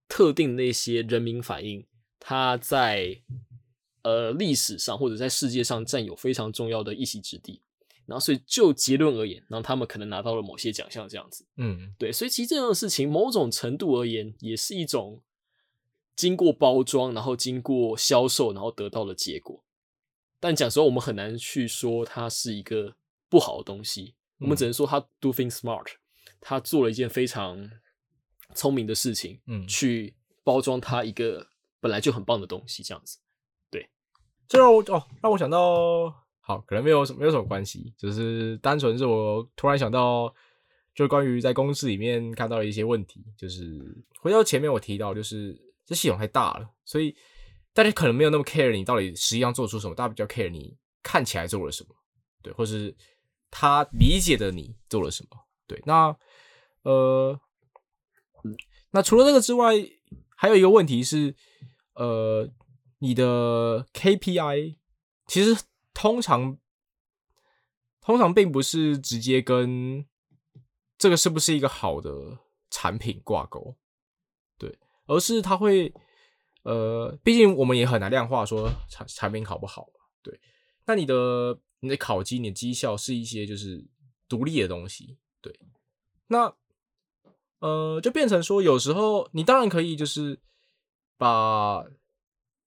特定那些人民反应，它在呃历史上或者在世界上占有非常重要的一席之地。然后所以就结论而言，然后他们可能拿到了某些奖项这样子。嗯对，所以其实这样的事情，某种程度而言，也是一种经过包装，然后经过销售，然后得到的结果。但讲实话，我们很难去说它是一个不好的东西，我们嗯只能说他 do things smart，他做了一件非常聪明的事情，嗯，去包装他一个本来就很棒的东西，这样子。这让我哦让我想到，好，可能没有什没有什么关系，只是单纯是我突然想到，就关于在公司里面看到的一些问题，就是回到前面我提到，就是这系统太大了，所以大家可能没有那么 care 你到底实际上做出什么，大家比较 care 你看起来做了什么，对，或是他理解的你做了什么，对，那呃，那除了这个之外，还有一个问题是，呃，你的 KPI 其实通常通常并不是直接跟这个是不是一个好的产品挂钩，对，而是它会呃，毕竟我们也很难量化说产产品好不好，对。那你的你的考绩、你的绩效是一些就是独立的东西，对。那呃，就变成说，有时候你当然可以就是把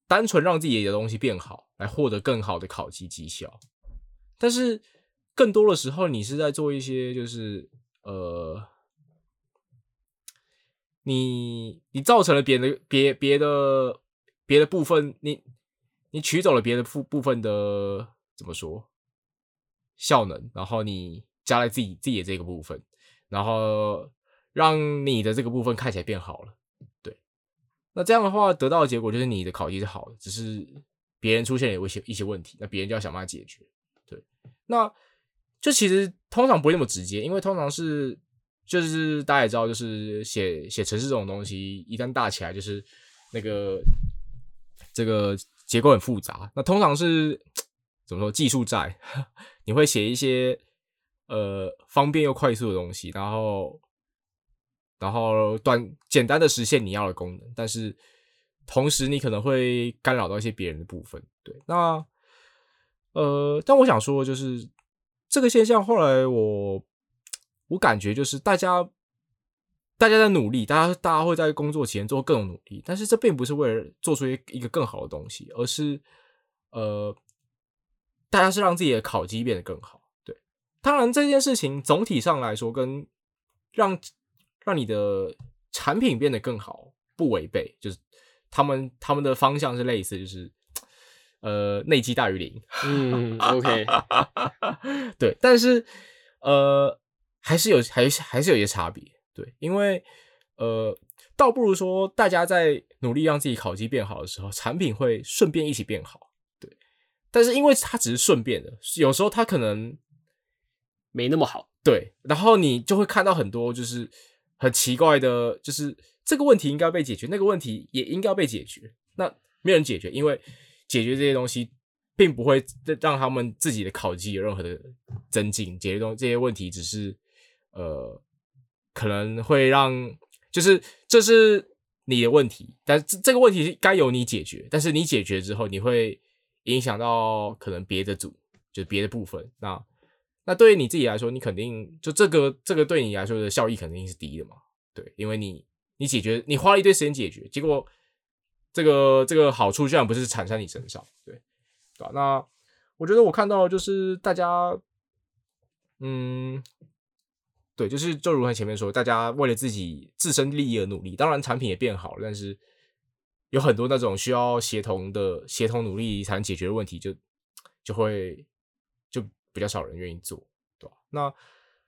单纯让自己的东西变好，来获得更好的考级绩效。但是更多的时候，你是在做一些就是呃，你你造成了别的别别的别的部分，你你取走了别的部部分的怎么说效能，然后你加在自己自己的这个部分，然后让你的这个部分看起来变好了。对，那这样的话得到的结果就是你的考绩是好的，只是别人出现了一些一些问题，那别人就要想办法解决。对，那就其实通常不会那么直接，因为通常是就是大家也知道，就是写写程式这种东西，一旦大起来，就是那个这个结构很复杂。那通常是怎么说技术债，你会写一些呃方便又快速的东西，然后然后短简单的实现你要的功能，但是同时你可能会干扰到一些别人的部分。对，那呃，但我想说，就是这个现象，后来我我感觉就是大家大家在努力，大家大家会在工作期间做更努力，但是这并不是为了做出一一个更好的东西，而是呃，大家是让自己的考绩变得更好。对，当然这件事情总体上来说，跟让让你的产品变得更好不违背，就是他们他们的方向是类似，就是呃内积大于零。嗯，OK，对，但是呃，还是有还是还是有一些差别。对，因为呃，倒不如说大家在努力让自己考绩变好的时候，产品会顺便一起变好。对，但是因为它只是顺便的，有时候它可能没那么好。对，然后你就会看到很多就是很奇怪的，就是这个问题应该被解决，那个问题也应该被解决，那没人解决，因为解决这些东西并不会让他们自己的考绩有任何的增进，解决东这些问题只是呃可能会让就是这是你的问题，但这这个问题该由你解决，但是你解决之后，你会影响到可能别的组，就别的部分，那。那对于你自己来说，你肯定就这个这个对你来说的效益肯定是低的嘛？对，因为你你解决你花了一堆时间解决，结果这个这个好处居然不是产生你身上，对对吧？那我觉得我看到就是大家，嗯，对，就是就如他前面说，大家为了自己自身利益而努力，当然产品也变好了，但是有很多那种需要协同的协同努力才能解决的问题，就就会比较少人愿意做，对吧？那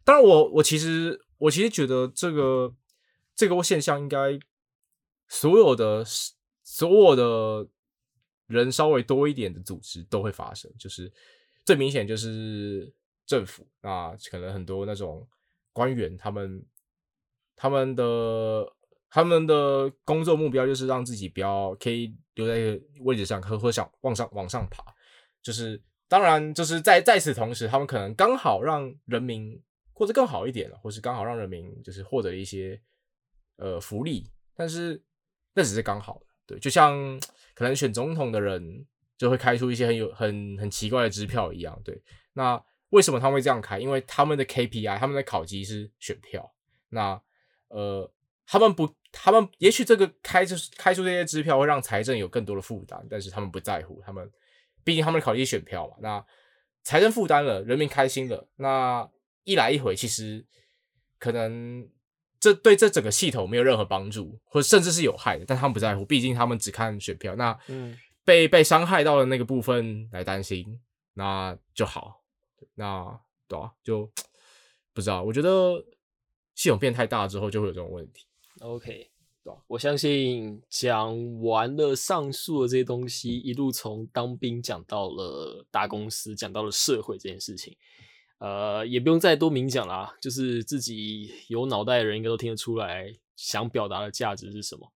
当然我，我其实我其实觉得这个这个现象应该所有的所有的。人稍微多一点的组织都会发生，就是最明显就是政府啊，可能很多那种官员，他们他们的他们的工作目标就是让自己不要可以留在一个位置上，和或想往上往上爬。就是当然，就是在在此同时，他们可能刚好让人民过得更好一点，或是刚好让人民就是获得一些呃福利，但是那只是刚好的，对，就像。可能选总统的人就会开出一些很有很很奇怪的支票一样，对。那为什么他们会这样开？因为他们的 KPI，他们的考绩是选票。那呃，他们不，他们也许这个开就是开出这些支票会让财政有更多的负担，但是他们不在乎。他们毕竟他们考虑选票嘛。那财政负担了，人民开心了，那一来一回，其实可能。这对这整个系统没有任何帮助，或者甚至是有害的，但他们不在乎，毕竟他们只看选票。那被被伤害到的那个部分来担心，那就好。那对啊，就 不知道。我觉得系统变太大之后，就会有这种问题。OK，对我相信讲完了上述的这些东西，一路从当兵讲到了大公司，讲到了社会这件事情。呃，也不用再多明讲啦，就是自己有脑袋的人应该都听得出来，想表达的价值是什么。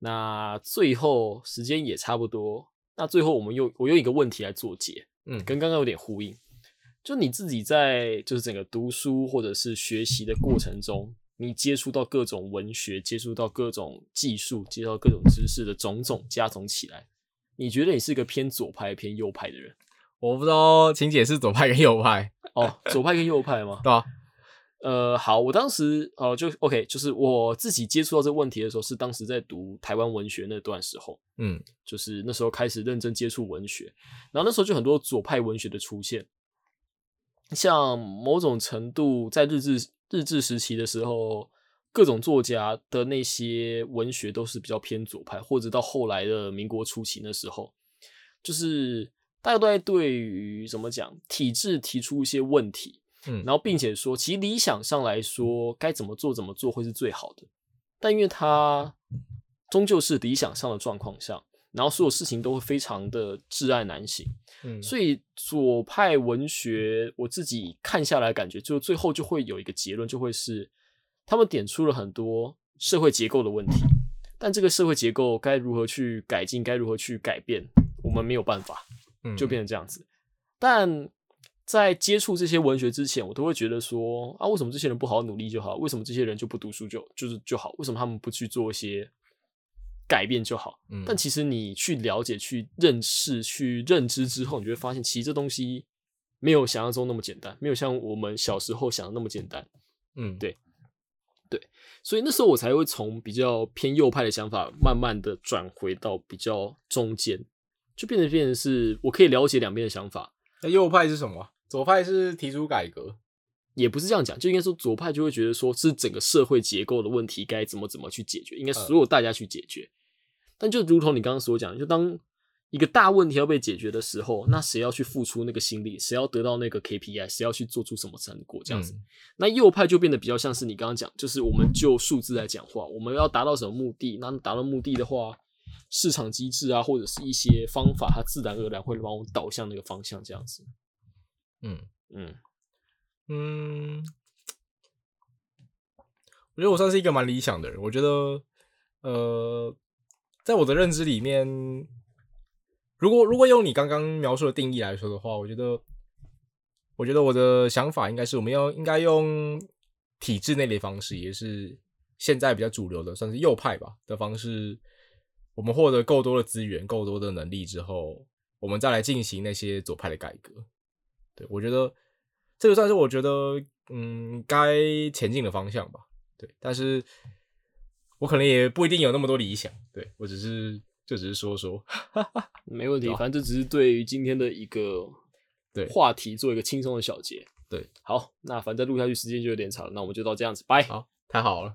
那最后时间也差不多，那最后我们用我用一个问题来做结，嗯，跟刚刚有点呼应。就你自己在就是整个读书或者是学习的过程中，你接触到各种文学，接触到各种技术，接触到各种知识的种种加总起来，你觉得你是一个偏左派偏右派的人？我不知道，请解释左派跟右派。哦，左派跟右派吗？对啊。呃，好，我当时哦，就 OK，就是我自己接触到这个问题的时候，是当时在读台湾文学那段时候，嗯，就是那时候开始认真接触文学，然后那时候就很多左派文学的出现，像某种程度在日治日治时期的时候，各种作家的那些文学都是比较偏左派，或者到后来的民国初期的时候，就是。大家都在对于怎么讲体制提出一些问题，嗯，然后并且说，其实理想上来说，该怎么做怎么做会是最好的。但因为它终究是理想上的状况下，然后所有事情都会非常的至爱难行，嗯，所以左派文学我自己看下来感觉，就最后就会有一个结论，就会是他们点出了很多社会结构的问题，但这个社会结构该如何去改进，该如何去改变，我们没有办法。就变成这样子，但在接触这些文学之前，我都会觉得说啊，为什么这些人不好好努力就好？为什么这些人就不读书就就是就好？为什么他们不去做一些改变就好？但其实你去了解、去认识、去认知之后，你就会发现，其实这东西没有想象中那么简单，没有像我们小时候想的那么简单。嗯，对，对，所以那时候我才会从比较偏右派的想法，慢慢的转回到比较中间。就变成变成是我可以了解两边的想法。那右派是什么？左派是提出改革，也不是这样讲，就应该说左派就会觉得说是整个社会结构的问题该怎么怎么去解决，应该所有大家去解决。但就如同你刚刚所讲，就当一个大问题要被解决的时候，那谁要去付出那个心力？谁要得到那个 KPI？谁要去做出什么成果？这样子，那右派就变得比较像是你刚刚讲，就是我们就数字来讲话，我们要达到什么目的？那达到目的的话。市场机制啊，或者是一些方法，它自然而然会帮我导向那个方向，这样子。嗯嗯嗯，我觉得我算是一个蛮理想的人。我觉得，呃，在我的认知里面，如果如果用你刚刚描述的定义来说的话，我觉得，我觉得我的想法应该是，我们要应该用体制内的方式，也是现在比较主流的，算是右派吧的方式。我们获得够多的资源、够多的能力之后，我们再来进行那些左派的改革。对我觉得，这个算是我觉得嗯该前进的方向吧。对，但是我可能也不一定有那么多理想。对我只是就只是说说，没问题，反正这只是对于今天的一个对话题做一个轻松的小结。对，好，那反正录下去时间就有点长，那我们就到这样子，拜。好，太好了。